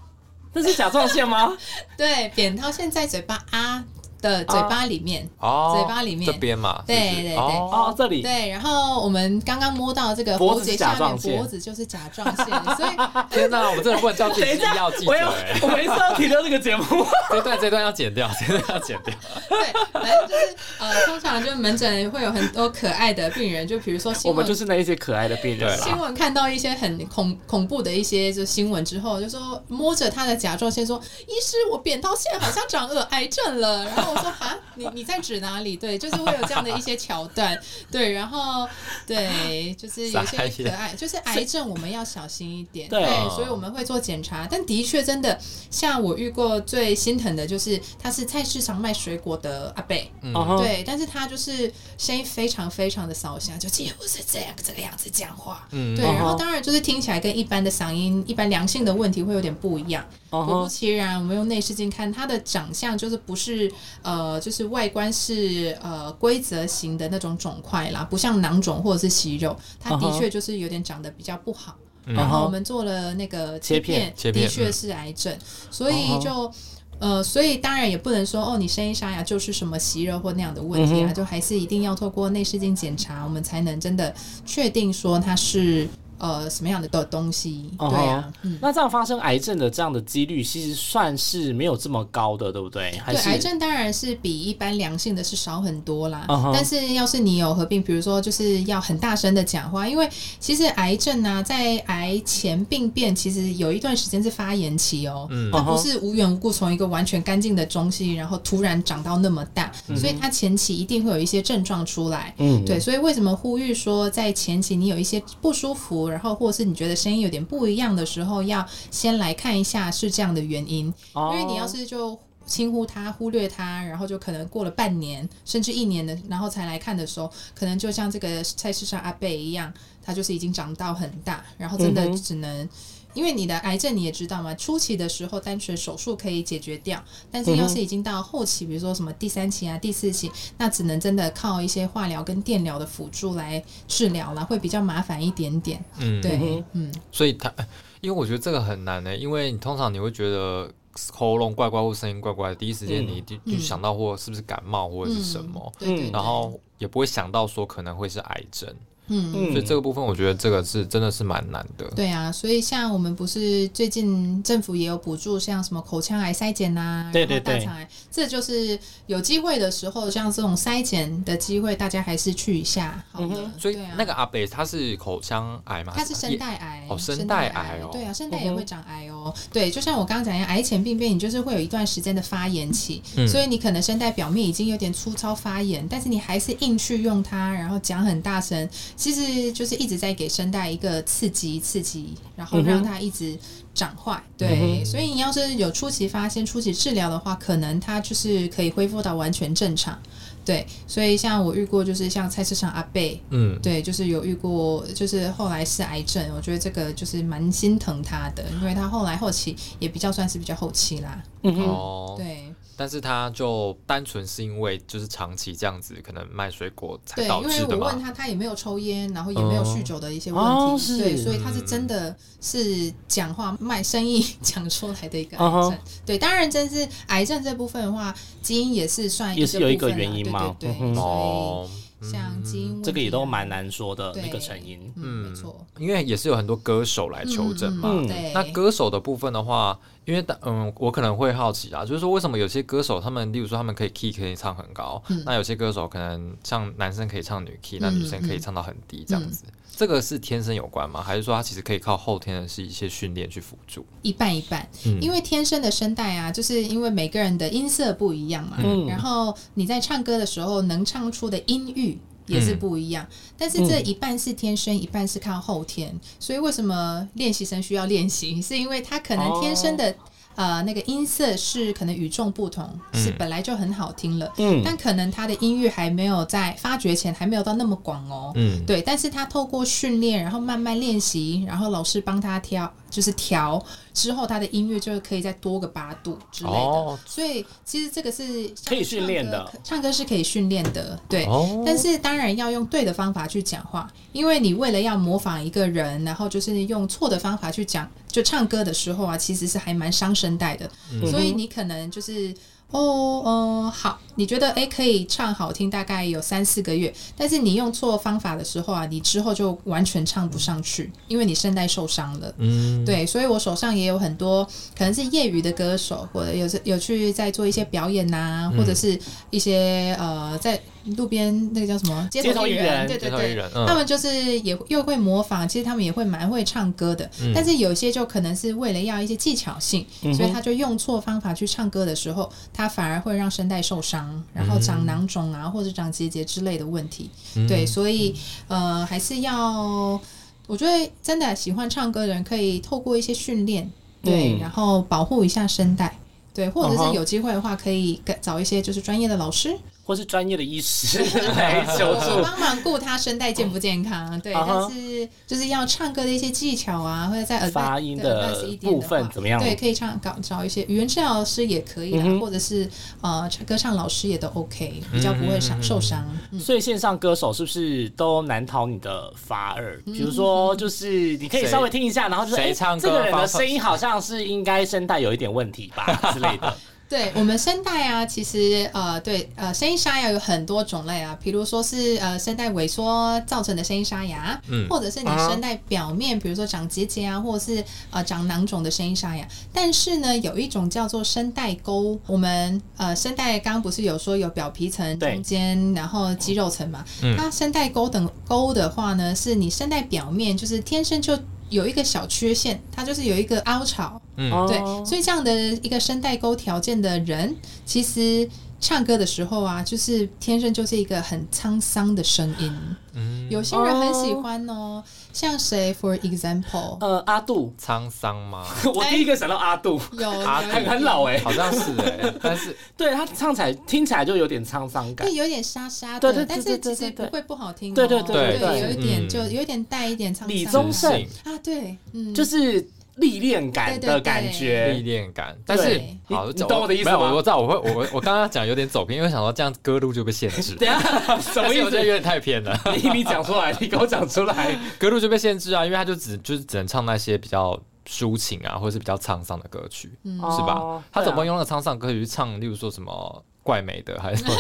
这是甲状腺吗？对，扁桃腺在嘴巴啊。的嘴巴里面，哦嘴巴里面。这边嘛，对对对，哦这里，对，然后我们刚刚摸到这个脖子下面，脖子就是甲状腺，所以天哪，我们真的不能叫自己医药记者哎，我每次要提到这个节目，这段这段要剪掉，这段要剪掉。对，反正就是呃，通常就门诊会有很多可爱的病人，就比如说我们就是那一些可爱的病人，新闻看到一些很恐恐怖的一些就新闻之后，就说摸着他的甲状腺说，医师，我扁桃腺好像长恶癌症了，然后我说啊，你。你在指哪里？对，就是会有这样的一些桥段，对，然后对，就是有些可爱，就是癌症我们要小心一点，对，所以我们会做检查。但的确，真的像我遇过最心疼的就是他是菜市场卖水果的阿贝，嗯。对，但是他就是声音非常非常的骚响，就几乎是这样这个样子讲话，嗯，对，然后当然就是听起来跟一般的嗓音、一般良性的问题会有点不一样。果不其然，我们用内视镜看他的长相，就是不是呃，就是外观是呃规则型的那种肿块啦，不像囊肿或者是息肉，它的确就是有点长得比较不好。然后我们做了那个切片，的确是癌症，所以就呃，所以当然也不能说哦，你声音沙哑就是什么息肉或那样的问题啊，就还是一定要透过内视镜检查，我们才能真的确定说它是。呃什么样的的东西。对啊，那这样发生癌症的这样的几率，其实算是没有这么高的，对不对？对，癌症当然是比一般良性的是少很多啦。但是要是你有合并，比如说就是要很大声的讲话，因为其实癌症呢，在癌前病变其实有一段时间是发炎期哦，它不是无缘无故从一个完全干净的中西，然后突然长到那么大，所以它前期一定会有一些症状出来。嗯，对，所以为什么呼吁说在前期你有一些不舒服，然后或者是你觉得声音有点不一样的时候，要先来看一下是这样的原因，因为你要是就。轻忽它，忽略它，然后就可能过了半年甚至一年的，然后才来看的时候，可能就像这个菜市场阿贝一样，它就是已经长到很大，然后真的只能，因为你的癌症你也知道嘛，初期的时候单纯手术可以解决掉，但是要是已经到后期，比如说什么第三期啊、第四期，那只能真的靠一些化疗跟电疗的辅助来治疗了，会比较麻烦一点点。嗯，对，嗯，所以它，因为我觉得这个很难呢，因为你通常你会觉得。喉咙怪怪或声音怪怪，第一时间你就就想到或是不是感冒或者是什么，然后也不会想到说可能会是癌症。嗯，所以这个部分我觉得这个是真的是蛮难的。对啊，所以像我们不是最近政府也有补助，像什么口腔癌筛检呐，对对对，大肠癌，这就是有机会的时候，像这种筛检的机会，大家还是去一下。好的，所以那个阿北他是口腔癌吗？他是声带癌哦，声带癌哦，对啊，声带也会长癌哦。对，就像我刚刚讲一样，癌前病变，你就是会有一段时间的发炎期，所以你可能声带表面已经有点粗糙发炎，但是你还是硬去用它，然后讲很大声，其实就是。一直在给声带一个刺激，刺激，然后让它一直长坏。对，所以你要是有初期发现、初期治疗的话，可能它就是可以恢复到完全正常。对，所以像我遇过，就是像菜市场阿贝，嗯，对，就是有遇过，就是后来是癌症，我觉得这个就是蛮心疼他的，因为他后来后期也比较算是比较后期啦。哦，对。但是他就单纯是因为就是长期这样子，可能卖水果才导致的因为我问他，他也没有抽烟，然后也没有酗酒的一些问题，对，所以他是真的是讲话卖生意 讲出来的一个癌症。对，当然，真是癌症这部分的话，基因也是算也是有一个原因嘛？对对对，所以。像基因，这个也都蛮难说的那个成因，嗯，没错，因为也是有很多歌手来求证嘛。那歌手的部分的话，因为嗯，我可能会好奇啊，就是说为什么有些歌手他们，例如说他们可以 key 可以唱很高，那有些歌手可能像男生可以唱女 key，那女生可以唱到很低这样子。这个是天生有关吗？还是说它其实可以靠后天的是一些训练去辅助？一半一半，因为天生的声带啊，就是因为每个人的音色不一样嘛。然后你在唱歌的时候能唱出的音域也是不一样。但是这一半是天生，一半是靠后天。所以为什么练习生需要练习？是因为他可能天生的。呃，那个音色是可能与众不同，是本来就很好听了，嗯，但可能他的音域还没有在发掘前还没有到那么广哦，嗯，对，但是他透过训练，然后慢慢练习，然后老师帮他挑。就是调之后，他的音乐就可以再多个八度之类的，所以其实这个是可以训练的。唱歌是可以训练的，对。但是当然要用对的方法去讲话，因为你为了要模仿一个人，然后就是用错的方法去讲，就唱歌的时候啊，其实是还蛮伤声带的。所以你可能就是。哦，哦，好，你觉得诶可以唱好听，大概有三四个月，但是你用错方法的时候啊，你之后就完全唱不上去，因为你声带受伤了。嗯，对，所以我手上也有很多可能是业余的歌手，或者有有去在做一些表演呐，或者是一些呃在。路边那个叫什么街头艺人？对对对，他们就是也又会模仿，其实他们也会蛮会唱歌的。但是有些就可能是为了要一些技巧性，所以他就用错方法去唱歌的时候，他反而会让声带受伤，然后长囊肿啊，或者长结节之类的问题。对，所以呃，还是要我觉得真的喜欢唱歌的人可以透过一些训练，对，然后保护一下声带，对，或者是有机会的话，可以找一些就是专业的老师。或是专业的医师 来求助，帮忙顾他声带健不健康？对，但是就是要唱歌的一些技巧啊，或者在发音的部分怎么样？对，可以唱搞找一些语言治疗师也可以啊，或者是呃歌唱老师也都 OK，比较不会伤受伤。所以线上歌手是不是都难逃你的法耳？比如说，就是你可以稍微听一下，然后就是哎，这个人的声音好像是应该声带有一点问题吧之类的。对我们声带啊，其实呃，对呃，声音沙哑有很多种类啊，比如说是呃声带萎缩造成的声音沙哑，嗯，或者是你声带表面，比如说长结节啊，或者是呃长囊肿的声音沙哑。但是呢，有一种叫做声带沟，我们呃声带刚刚不是有说有表皮层、中间，然后肌肉层嘛，它声带沟等沟的话呢，是你声带表面就是天生就。有一个小缺陷，它就是有一个凹槽，嗯，对，所以这样的一个声带沟条件的人，其实唱歌的时候啊，就是天生就是一个很沧桑的声音。嗯，有些人很喜欢哦，像谁？For example，呃，阿杜，沧桑吗？我第一个想到阿杜，有很很老哎，好像是哎，但是 对他唱起来听起来就有点沧桑感，对，有点沙沙的，但是其实不会不好听，对对对对，有一点就有一点带一点沧桑。李宗盛啊，对，嗯，就是。历练感的感觉，历练感。但是，好，你懂我的意思吗？我我知道，我会，我我刚刚讲有点走偏，因为想说这样歌路就被限制。等下，什么意思？我觉得有点太偏了。你你讲出来，你给我讲出来，歌路就被限制啊，因为他就只就是只能唱那些比较抒情啊，或者是比较沧桑的歌曲，是吧？他总不能用那个沧桑歌曲去唱，例如说什么。怪美的还是什么？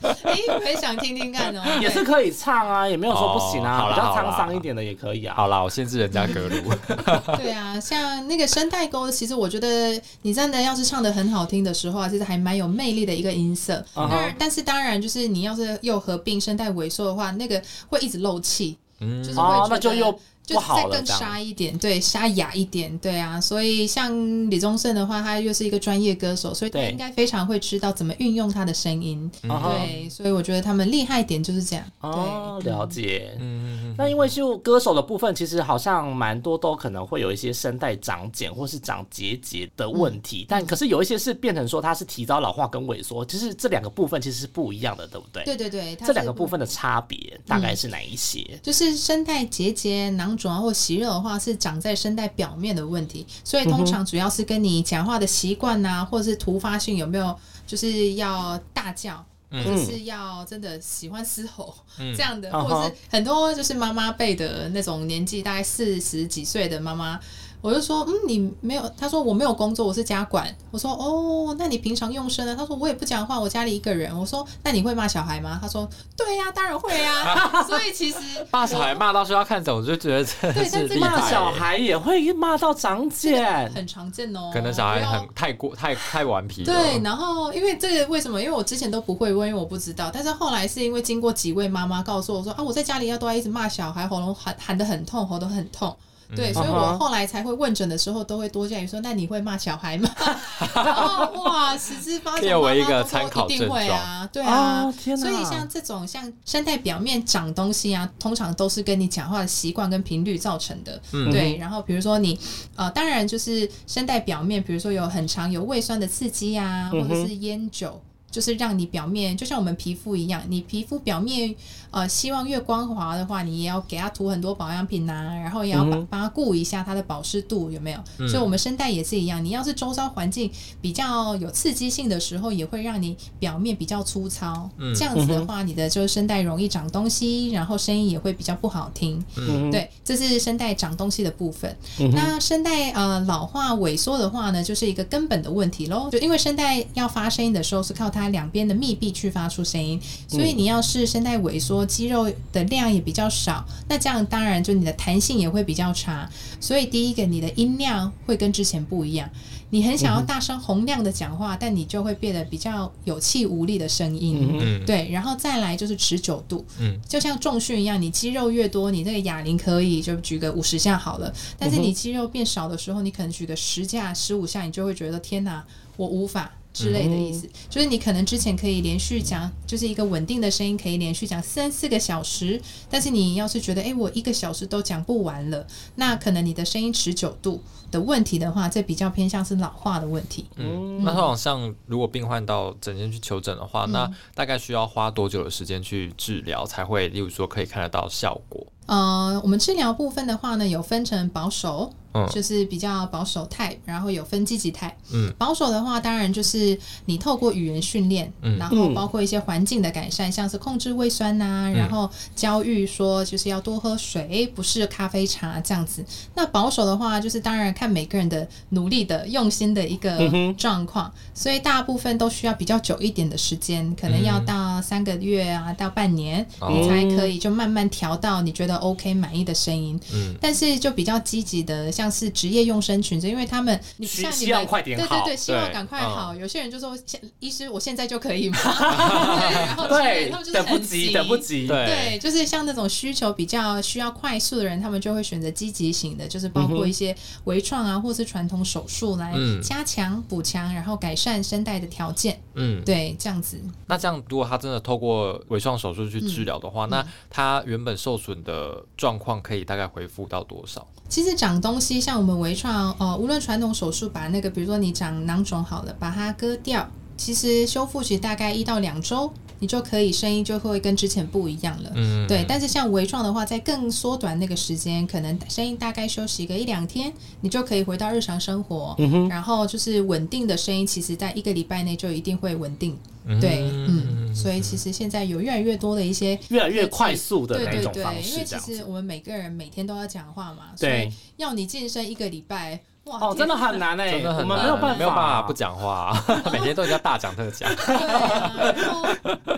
哎，很想听听看哦。也是可以唱啊，也没有说不行啊。比较沧桑一点的也可以啊。好啦，我限制人家歌路。对啊，像那个声带沟，其实我觉得你真的要是唱的很好听的时候啊，其实还蛮有魅力的一个音色。当然，但是当然就是你要是又合并声带萎缩的话，那个会一直漏气。嗯，就是会那就又。就再更沙一点，对，沙哑一点，对啊，所以像李宗盛的话，他又是一个专业歌手，所以他应该非常会知道怎么运用他的声音，对，所以我觉得他们厉害点就是这样。哦，了解。嗯，那因为就歌手的部分，其实好像蛮多都可能会有一些声带长茧或是长结节的问题，但可是有一些是变成说它是提早老化跟萎缩，其实这两个部分其实是不一样的，对不对？对对对，这两个部分的差别大概是哪一些？就是声带结节囊。肿啊或息肉的话，是长在声带表面的问题，所以通常主要是跟你讲话的习惯呐，或者是突发性有没有，就是要大叫，或者是要真的喜欢嘶吼这样的，或者是很多就是妈妈辈的那种年纪，大概四十几岁的妈妈。我就说，嗯，你没有？他说我没有工作，我是家管。我说，哦，那你平常用声呢？他说我也不讲话，我家里一个人。我说，那你会骂小孩吗？他说，对呀，当然会呀。所以其实骂小孩骂到需要看走，我就觉得对，但是骂小孩也会骂到长茧，很常见哦。可能小孩很太过太太顽皮。对，然后因为这个为什么？因为我之前都不会问，因为我不知道。但是后来是因为经过几位妈妈告诉我说，啊，我在家里要都要一直骂小孩，喉咙喊喊得很痛，喉咙很痛。对，所以我后来才会问诊的时候都会多加于说，那你会骂小孩吗？然后哇，十之八九妈妈都一定会啊，对啊，所以像这种像声带表面长东西啊，通常都是跟你讲话的习惯跟频率造成的。对，然后比如说你呃，当然就是声带表面，比如说有很长有胃酸的刺激啊，或者是烟酒。就是让你表面就像我们皮肤一样，你皮肤表面呃希望越光滑的话，你也要给它涂很多保养品呐，然后也要帮它顾一下它的保湿度有没有？所以我们声带也是一样，你要是周遭环境比较有刺激性的时候，也会让你表面比较粗糙，这样子的话，你的就是声带容易长东西，然后声音也会比较不好听。对，这是声带长东西的部分。那声带呃老化萎缩的话呢，就是一个根本的问题喽，就因为声带要发声音的时候是靠它。两边的密闭去发出声音，所以你要是声带萎缩，肌肉的量也比较少，那这样当然就你的弹性也会比较差。所以第一个，你的音量会跟之前不一样。你很想要大声洪亮的讲话，但你就会变得比较有气无力的声音。对，然后再来就是持久度。嗯，就像重训一样，你肌肉越多，你这个哑铃可以就举个五十下好了。但是你肌肉变少的时候，你可能举个十下、十五下，你就会觉得天哪，我无法。之类的意思，就是你可能之前可以连续讲，就是一个稳定的声音，可以连续讲三四个小时。但是你要是觉得，哎，我一个小时都讲不完了，那可能你的声音持久度的问题的话，这比较偏向是老化的问题。嗯，那好像如果病患到诊间去求诊的话，那大概需要花多久的时间去治疗才会，例如说可以看得到效果？呃，我们治疗部分的话呢，有分成保守。就是比较保守 type，然后有分积极 type。嗯，保守的话，当然就是你透过语言训练，然后包括一些环境的改善，像是控制胃酸呐，然后教育说就是要多喝水，不是咖啡茶这样子。那保守的话，就是当然看每个人的努力的用心的一个状况，所以大部分都需要比较久一点的时间，可能要到三个月啊，到半年，你才可以就慢慢调到你觉得 OK 满意的声音。嗯，但是就比较积极的，像是职业用声群，因为他们你像你们对对对，希望赶快好。有些人就说，医师，我现在就可以吗？对他们就，等不及，等不及。对，就是像那种需求比较需要快速的人，他们就会选择积极型的，就是包括一些微创啊，或是传统手术来加强、补强，然后改善声带的条件。嗯，对，这样子。那这样，如果他真的透过微创手术去治疗的话，那他原本受损的状况可以大概恢复到多少？其实长东西，像我们微创，呃，无论传统手术把那个，比如说你长囊肿好了，把它割掉，其实修复期大概一到两周。你就可以声音就会跟之前不一样了，嗯，对。但是像微创的话，在更缩短那个时间，可能声音大概休息个一两天，你就可以回到日常生活，嗯哼。然后就是稳定的声音，其实在一个礼拜内就一定会稳定，对，嗯。所以其实现在有越来越多的一些越来越快速的那种方式，因为其实我们每个人每天都要讲话嘛，所以要你晋升一个礼拜。哦，真的很难哎，我们没有办法，没有办法不讲话，每天都要大讲特讲。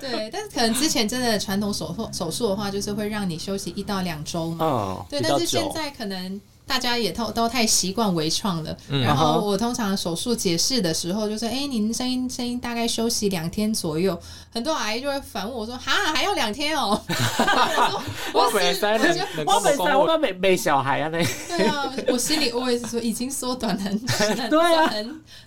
对，但是可能之前真的传统手术手术的话，就是会让你休息一到两周嘛。嗯，对，但是现在可能。大家也都都太习惯微创了，然后我通常手术解释的时候就说：“哎，您声音声音大概休息两天左右。”很多阿姨就会反问我说：“哈，还要两天哦？” 我每三年，我本身我没没小孩啊，那对啊，我心里我也是说已经缩短很 对啊，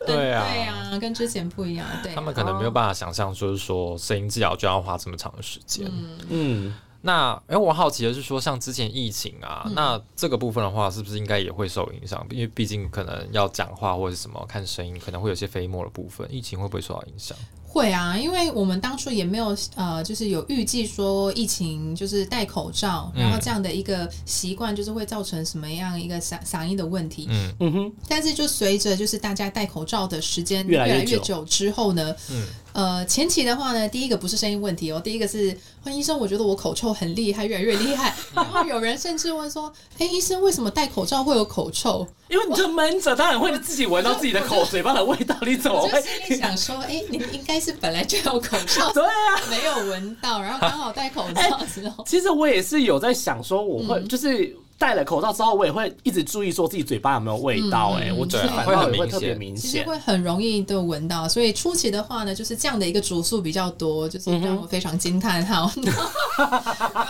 对啊，对啊，跟之前不一样。对，他们可能没有办法想象，就是说声音治疗就要花这么长的时间。嗯。那哎，我好奇的是说，像之前疫情啊，那这个部分的话，是不是应该也会受影响？因为毕竟可能要讲话或者什么看声音，可能会有些飞沫的部分，疫情会不会受到影响？会啊，因为我们当初也没有呃，就是有预计说疫情就是戴口罩，然后这样的一个习惯，就是会造成什么样一个嗓嗓音的问题。嗯嗯哼。但是就随着就是大家戴口罩的时间越来越久之后呢，嗯。呃，前期的话呢，第一个不是声音问题哦，第一个是，医生，我觉得我口臭很厉害，越来越厉害。然后有人甚至问说，哎，医生为什么戴口罩会有口臭？因为你就闷着，当然会自己闻到自己的口嘴巴的味道，你怎么会？想说，哎，你应该是本来就有口臭，对啊，没有闻到，然后刚好戴口罩之后。其实我也是有在想说，我会就是。戴了口罩之后，我也会一直注意说自己嘴巴有没有味道。哎，我觉得反倒会特别明显，其实会很容易的闻到。所以初期的话呢，就是这样的一个主诉比较多，就是让我非常惊叹哈。然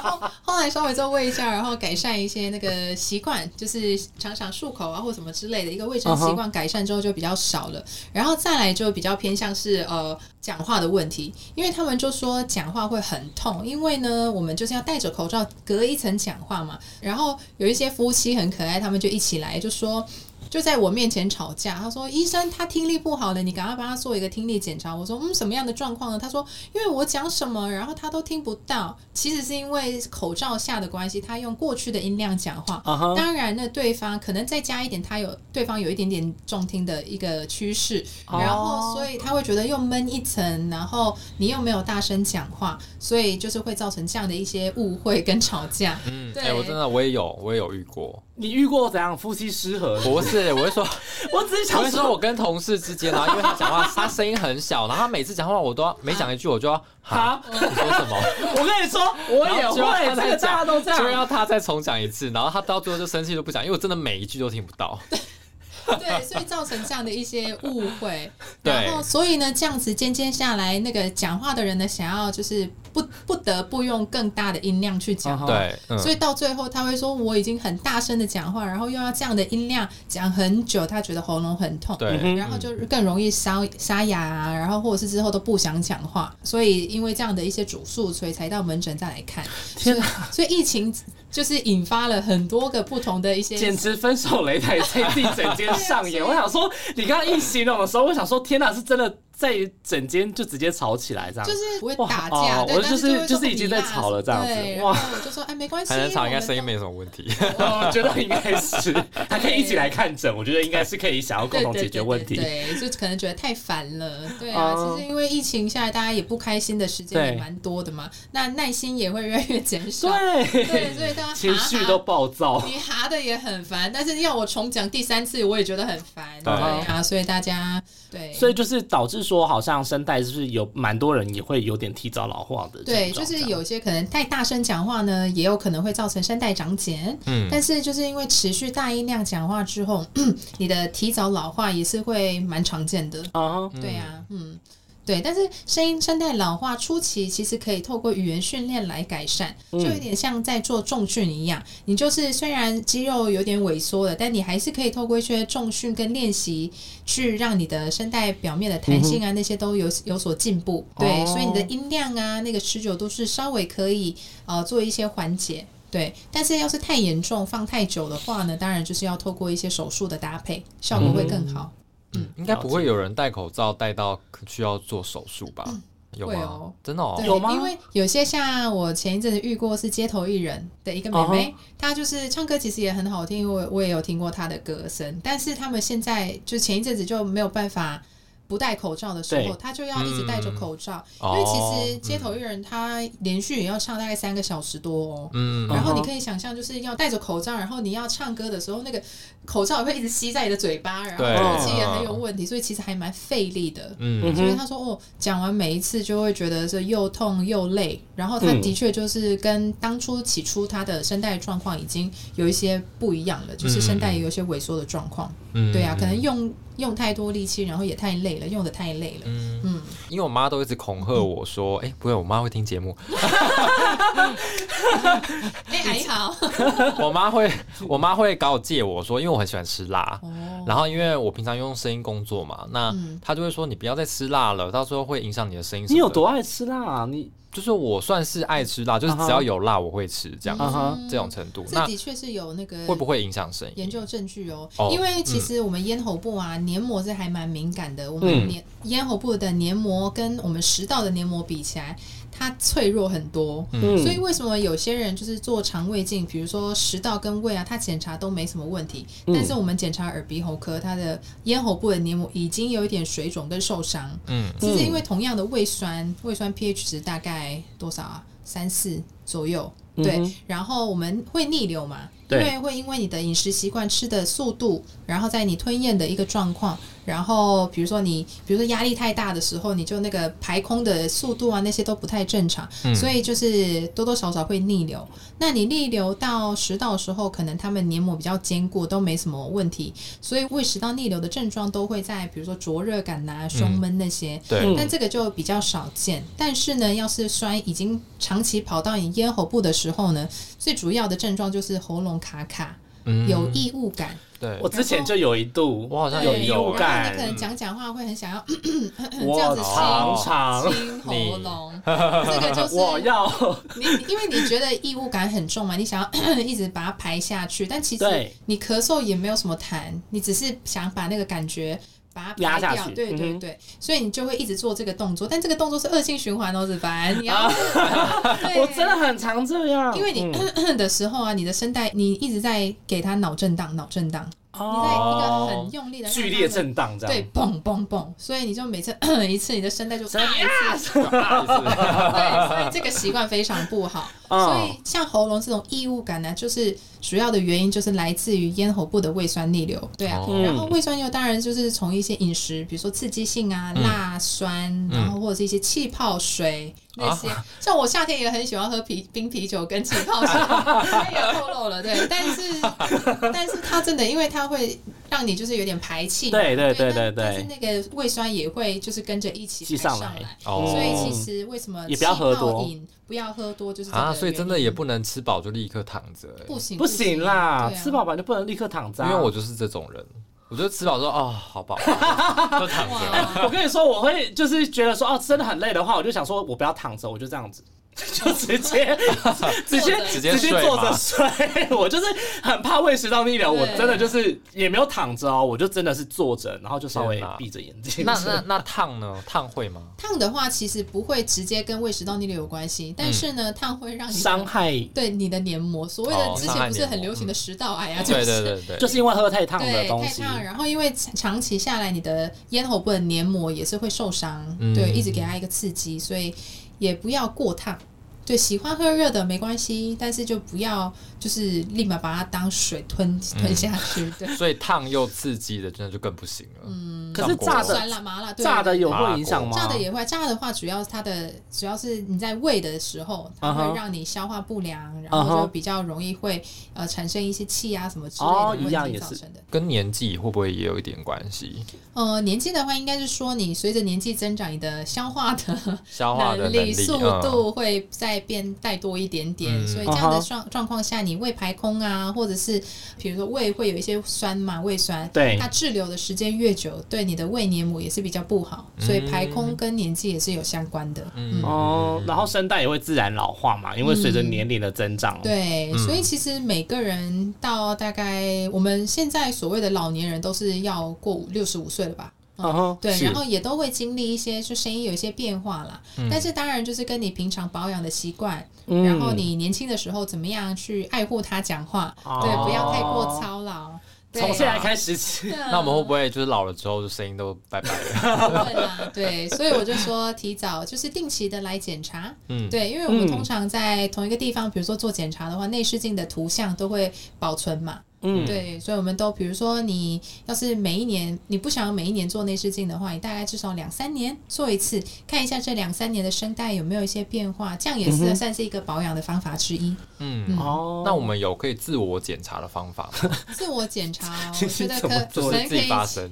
后后来稍微再问一下，然后改善一些那个习惯，就是常常漱口啊或什么之类的一个卫生习惯改善之后就比较少了。然后再来就比较偏向是呃讲话的问题，因为他们就说讲话会很痛，因为呢我们就是要戴着口罩隔一层讲话嘛，然后。有一些夫妻很可爱，他们就一起来，就说。就在我面前吵架，他说：“医生，他听力不好的，你赶快帮他做一个听力检查。”我说：“嗯，什么样的状况呢？”他说：“因为我讲什么，然后他都听不到。其实是因为口罩下的关系，他用过去的音量讲话。当然，呢对方可能再加一点，他有对方有一点点重听的一个趋势，然后所以他会觉得又闷一层，然后你又没有大声讲话，所以就是会造成这样的一些误会跟吵架。嗯，对我真的我也有，我也有遇过。你遇过怎样夫妻失和？不是，我会说，我只是想说，我跟同事之间，然后因为他讲话，他声音很小，然后他每次讲话，我都要每讲一句，我就要哈，你说什么？我跟你说，我也会，这个大家都这样，就要他再重讲一次，然后他到最后就生气都不讲，因为我真的每一句都听不到。对，所以造成这样的一些误会，然后所以呢，这样子渐渐下来，那个讲话的人呢，想要就是不不得不用更大的音量去讲话，对，所以到最后他会说我已经很大声的讲话，然后又要这样的音量讲很久，他觉得喉咙很痛，对，然后就更容易沙沙哑啊，然后或者是之后都不想讲话，所以因为这样的一些主诉，所以才到门诊再来看，天所以疫情。就是引发了很多个不同的一些，简直分手擂台 在自己整间上演。我想说，你刚刚一形容的时候，我想说，天哪，是真的。在整间就直接吵起来这样，就是不会打架，我就是就是已经在吵了这样子。哇，我就说哎，没关系，还能吵应该声音没什么问题。我觉得应该是，他可以一起来看诊，我觉得应该是可以想要共同解决问题。对，就可能觉得太烦了。对啊，其实因为疫情下来，大家也不开心的时间也蛮多的嘛，那耐心也会越来越减少。对，对，所以大家情绪都暴躁，你哈的也很烦，但是要我重讲第三次，我也觉得很烦。对啊，所以大家对，所以就是导致说，好像声带是不是有蛮多人也会有点提早老化的？对，就是有些可能太大声讲话呢，也有可能会造成声带长茧。嗯，但是就是因为持续大音量讲话之后，你的提早老化也是会蛮常见的。嗯，对呀，嗯。对，但是声音声带老化初期，其实可以透过语言训练来改善，就有点像在做重训一样。你就是虽然肌肉有点萎缩了，但你还是可以透过一些重训跟练习，去让你的声带表面的弹性啊那些都有有所进步。对，所以你的音量啊那个持久度是稍微可以呃做一些缓解。对，但是要是太严重放太久的话呢，当然就是要透过一些手术的搭配，效果会更好。嗯，应该不会有人戴口罩戴到需要做手术吧？有吗？真的有吗？因为有些像我前一阵子遇过是街头艺人的一个妹妹，她就是唱歌其实也很好听，我我也有听过她的歌声，但是他们现在就前一阵子就没有办法。不戴口罩的时候，他就要一直戴着口罩，因为其实街头艺人他连续也要唱大概三个小时多哦。嗯，然后你可以想象，就是要戴着口罩，然后你要唱歌的时候，那个口罩也会一直吸在你的嘴巴，然后呼气也很有问题，所以其实还蛮费力的。嗯，所以他说哦，讲完每一次就会觉得是又痛又累，然后他的确就是跟当初起初他的声带状况已经有一些不一样了，就是声带也有一些萎缩的状况。嗯，对啊，可能用。用太多力气，然后也太累了，用的太累了。嗯嗯，因为我妈都一直恐吓我说：“哎，不会，我妈会听节目。”哎，还好。我妈会，我妈会搞我借我说，因为我很喜欢吃辣。哦。然后因为我平常用声音工作嘛，那她就会说：“你不要再吃辣了，到时候会影响你的声音。”你有多爱吃辣？啊你。就是我算是爱吃辣，就是只要有辣我会吃这样子，这种程度。这的确是有那个会不会影响声音？研究证据哦，因为其实我们咽喉部啊黏膜是还蛮敏感的，我们黏咽喉部的黏膜跟我们食道的黏膜比起来。它脆弱很多，所以为什么有些人就是做肠胃镜，比如说食道跟胃啊，他检查都没什么问题，但是我们检查耳鼻喉科，他的咽喉部的黏膜已经有一点水肿跟受伤。嗯，其实因为同样的胃酸，胃酸 pH 值大概多少啊？三四左右。对，然后我们会逆流嘛？因为会因为你的饮食习惯、吃的速度，然后在你吞咽的一个状况。然后，比如说你，比如说压力太大的时候，你就那个排空的速度啊，那些都不太正常，所以就是多多少少会逆流。那你逆流到食道的时候，可能他们黏膜比较坚固，都没什么问题，所以胃食道逆流的症状都会在，比如说灼热感呐、胸闷那些。对。但这个就比较少见。但是呢，要是酸已经长期跑到你咽喉部的时候呢，最主要的症状就是喉咙卡卡，有异物感。对，我之前就有一度，我好像有异物感。你可能讲讲话会很想要 这样子清清喉咙，这个就是我要你，因为你觉得异物感很重嘛，你想要 一直把它排下去，但其实你咳嗽也没有什么痰，你只是想把那个感觉。把它排掉，对对对，所以你就会一直做这个动作，但这个动作是恶性循环哦，子凡，你要，我真的很常这样，因为你 的时候啊，你的声带你一直在给它脑震荡，脑震荡。你在一个很用力的剧烈震荡，这样对，嘣嘣嘣，所以你就每次 一次你的声带就啊一次，对，所以这个习惯非常不好。所以像喉咙这种异物感呢，就是主要的原因就是来自于咽喉部的胃酸逆流，对啊。然后胃酸逆流当然就是从一些饮食，比如说刺激性啊、辣酸，然后或者是一些气泡水。那些 像我夏天也很喜欢喝啤冰啤酒跟气泡水，也透露了对，但是但是它真的，因为它会让你就是有点排气，对对对对对，但是那个胃酸也会就是跟着一起上来，所以其实为什么也不要喝多，不要喝多就是啊，所以真的也不能吃饱就立刻躺着，不行不行啦，吃饱饱就不能立刻躺着，因为我就是这种人。我觉得吃饱说哦，好饱，就躺着。我跟你说，我会就是觉得说哦，真的很累的话，我就想说我不要躺着，我就这样子。就 直接直接直接直接坐着睡。我就是很怕胃食道逆流，我真的就是也没有躺着哦，我就真的是坐着，然后就稍微闭着眼睛。那那那烫呢？烫会吗？烫的话，其实不会直接跟胃食道逆流有关系，但是呢，烫会让你伤害对你的黏膜。所谓的哦之前不是很流行的食道癌啊，就是对对对，就是因为喝太烫的对，东西。太烫，然后因为长期下来，你的咽喉部的黏膜也是会受伤，嗯对，一直给他一个刺激，所以也不要过烫。对，喜欢喝热的没关系，但是就不要就是立马把它当水吞吞下去。对，所以烫又刺激的，真的就更不行。嗯，可是炸的酸辣麻辣，对炸的有会影响吗？炸的也会，炸的话主要它的主要是你在胃的时候，它会让你消化不良，然后就比较容易会呃产生一些气啊什么之类哦的问题造成的。跟年纪会不会也有一点关系？呃，年纪的话，应该是说你随着年纪增长，你的消化的 消化能力力速嗯。度会再变带多一点点，嗯。所以这样的状状况下，你胃排空啊，或者是比如说胃会有一些酸嘛，胃酸，对。它滞留的时间越久，对你的胃黏膜也是比较不好，所以排空跟年纪也是有相关的。嗯，哦，然后声带也会自然老化嘛，因为随着年龄的增长。对，嗯所以其实每个人到大概我们现在所谓的老年人都是要过五六十五岁了吧？嗯哼，对，然后也都会经历一些，就声音有一些变化啦。但是当然就是跟你平常保养的习惯，嗯然后你年轻的时候怎么样去爱护它讲话，哦对，不要太过操劳。对从现在开始起，那我们会不会就是老了之后，就声音都拜拜了？不会啦，对，所以我就说提早就是定期的来检查，嗯，对，因为我们嗯。通常在同一个地方，比如说做检查的话，内视镜的图像都会保存嘛，嗯，对，所以我们都比如说你要是每一年你不想要每一年做内视镜的话，你大概至少两三年做一次，看一下这两三年的声带有没有一些变化，这样也是算是一个保养的方法之一。嗯，哦，那我们有可以自我检查的方法吗？自我检查哦，我觉得可就是自可能可以己发声。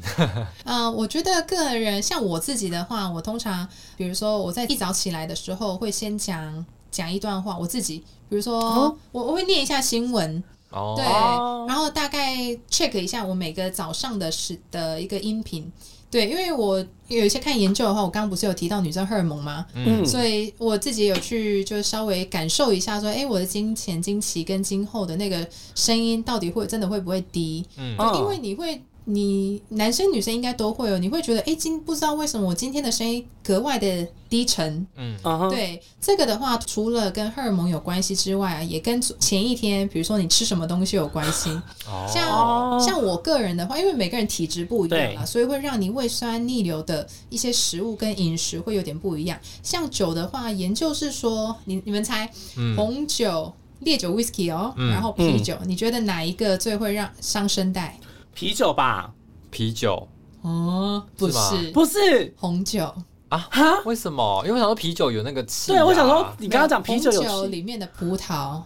嗯，我觉得个人像我自己的话，我通常比如说我在一早起来的时候，会先讲讲一段话，我自己，比如说、哦我我会念一下新闻，哦，对，哦然后大概 check 一下我每个早上的时的一个音频。对，因为我有一些看研究的话，我刚刚不是有提到女生荷尔蒙吗？嗯，所以我自己有去就稍微感受一下，说，哎，我的经前、经期跟经后的那个声音到底会真的会不会低？嗯因为你会，你男生女生应该都会有，你会觉得，哎，今不知道为什么我今天的声音格外的低沉。嗯，对这个的话，除了跟荷尔蒙有关系之外啊，也跟前一天，比如说你吃什么东西有关系。哦，像像我个人的话，因为每个人体质不一样啊，所以会让你胃酸逆流的一些食物跟饮食会有点不一样。像酒的话，研究是说，你你们猜，嗯红酒、烈酒 （whisky） 哦，嗯然后啤酒，你觉得哪一个最会让伤声带？啤酒吧？啤酒哦，不是是，不是红酒。啊？哈？为什么？因为我想说啤酒有那个气、啊。对，我想说，你刚刚讲啤酒有气里面的葡萄，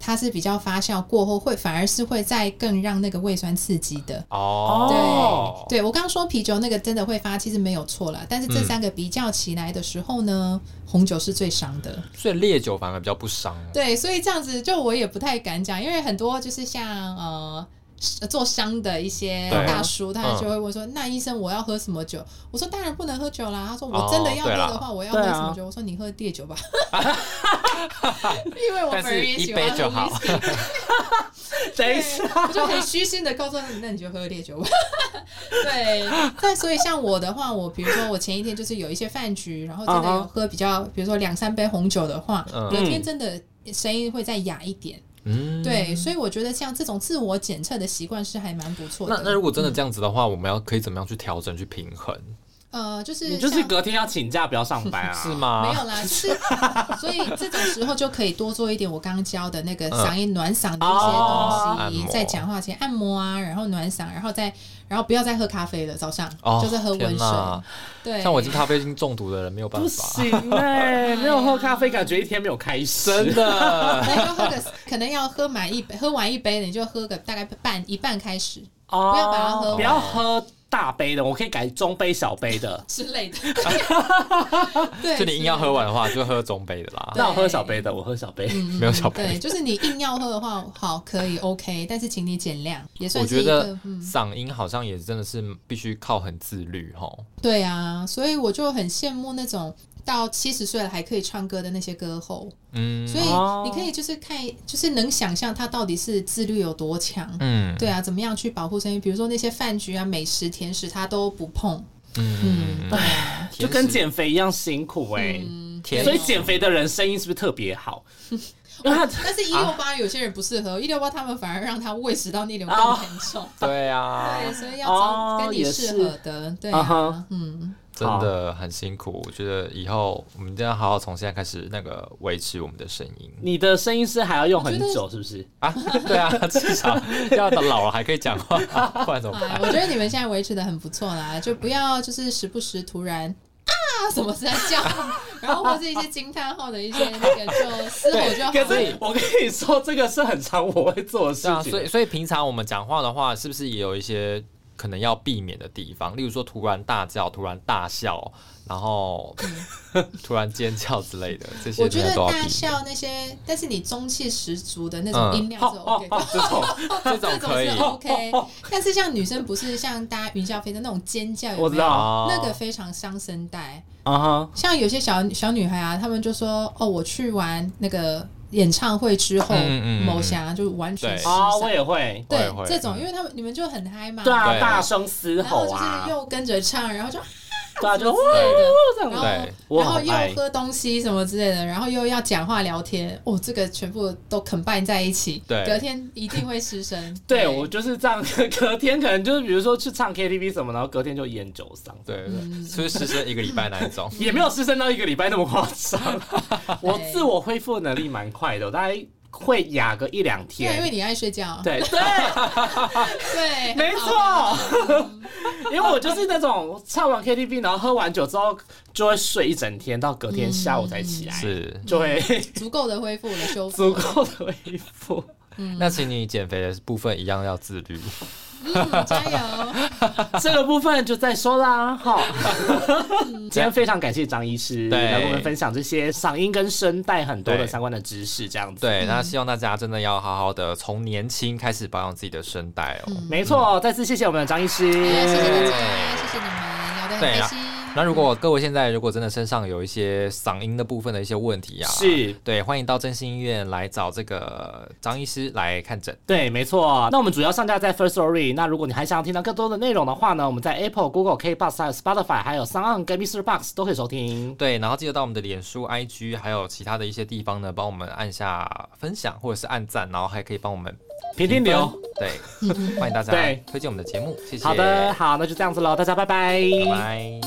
它是比较发酵过后会反而是会再更让那个胃酸刺激的。哦，对，对我刚刚说啤酒那个真的会发，其实没有错啦。但是这三个比较起来的时候呢，红酒是最伤的。所以烈酒反而比较不伤。对，所以这样子就我也不太敢讲，因为很多就是像呃。做香的一些大叔，他嗯。就会问说：“那医生，我要喝什么酒？”我说：“当然不能喝酒啦。”他说：“我真的要喝的话，我要喝什么酒？”我说：“你喝烈酒吧，因为我本人也喜欢喝杯就好。whisky 等一下，我就很虚心的告诉他，那你就喝烈酒吧。对，但所以像我的话，我比如说我前一天就是有一些饭局，然后真的有喝比较，比如说两三杯红酒的话，嗯。隔天真的声音会再哑一点。嗯，对，所以我觉得像这种自我检测的习惯是还蛮不错的。那那如果真的这样子的话，我们要可以怎么样去调整去平衡？呃，就是你就是隔天要请假不要上班啊？是？吗？没有啦，就是所以这种时候就可以多做一点我刚刚教的那个嗓音暖嗓的一些哦东西，在讲话前按摩啊，然后暖嗓，然后再然后不要再喝咖啡了，早上哦，就是喝温水。对，像我已经咖啡因中毒的人没有办法不，行哎，没有喝咖啡，感觉一天没有开始。真的。那你就喝个，可能要喝满一杯，喝完一杯，你就喝个大概半一半开始。哦，不要把它喝完不要喝大杯的，我可以改中杯、小杯的 之类的。对，就你硬要喝完的话，就喝中杯的啦。那我喝小杯的，我喝小杯，没有小杯。对，就是你硬要喝的话，好可以 OK，但是请你减量，也算是。我觉得嗓音好像也真的是必须靠很自律哈。对啊，所以我就很羡慕那种。到七十岁了还可以唱歌的那些歌后，嗯，所以你可以就是看，就是能想象他到底是自律有多强，嗯，对啊，怎么样去保护声音？比如说那些饭局啊、美食、甜食，他都不碰，嗯，哎，就跟减肥一样辛苦哎，所以减肥的人声音是不是特别好？但是，一六八有些人不适合，一六八他们反而让他胃食道逆流更严重，对啊，对，所以要找跟你适合的，对啊，嗯。真的很辛苦，我觉得以后我们一定要好好从现在开始那个维持我们的声音。你的声音是还要用很久，是不是啊？对啊，至少要到老了还可以讲话，不然怎么办？我觉得你们现在维持的很不错啦，就不要就是时不时突然啊什么在叫，然后或是一些惊叹号的一些那个就嘶吼就好。可是我跟你说，这个是很常我会做的事情。所以所以平常我们讲话的话，是不是也有一些？可能要避免的地方，例如说突然大叫、突然大笑，然后 突然尖叫之类的，这些我觉得大笑那些，但是你中气十足的那种音量是 OK，这种这种可以。OK。但是像女生不是像大家云霄飞的那种尖叫，我知道。那个非常伤声带。啊哈。像有些小小女孩啊，她们就说哦，我去玩那个。演唱会之后，某侠就完全啊，我也会。对这种，因为他们你们就很嗨嘛，对啊，大声嘶吼啊，又跟着唱，然后就。对啊，就这样，然后又喝东西什么之类的，然后又要讲话聊天，哦，这个全部都 combine 在一起，对，隔天一定会失声。对我就是这样，隔天可能就是比如说去唱 KTV 什么，然后隔天就烟酒嗓，对，所以失声一个礼拜那一种，也没有失声到一个礼拜那么夸张。我自我恢复能力蛮快的，我大概。会哑个一两天，因为你爱睡觉。对对 对，没错。因为我就是那种唱完 KTV，然后喝完酒之后就会睡一整天，到隔天下午才起来，是就会 足够的恢复的，修复足够的恢复。那请你减肥的部分一样要自律。加油！这个部分就再说啦。好，今天非常感谢张医师来跟我们分享这些嗓音跟声带很多的相关的知识，这样子。对，那希望大家真的要好好的从年轻开始保养自己的声带哦。没错，再次谢谢我们的张医师，谢谢大家，谢谢你们聊得很开心。那如果各位现在如果真的身上有一些嗓音的部分的一些问题啊，是对，欢迎到真心医院来找这个张医师来看诊。对，没错。那我们主要上架在 First Story。那如果你还想要听到更多的内容的话呢，我们在 Apple、Google、K Box、还有 Spotify、还有 Sound、跟 Mr. Box 都可以收听。对，然后记得到我们的脸书、IG 还有其他的一些地方呢，帮我们按下分享或者是按赞，然后还可以帮我们评评流。对，欢迎大家对推荐我们的节目，谢谢。好的，好，那就这样子喽，大家拜拜，拜拜。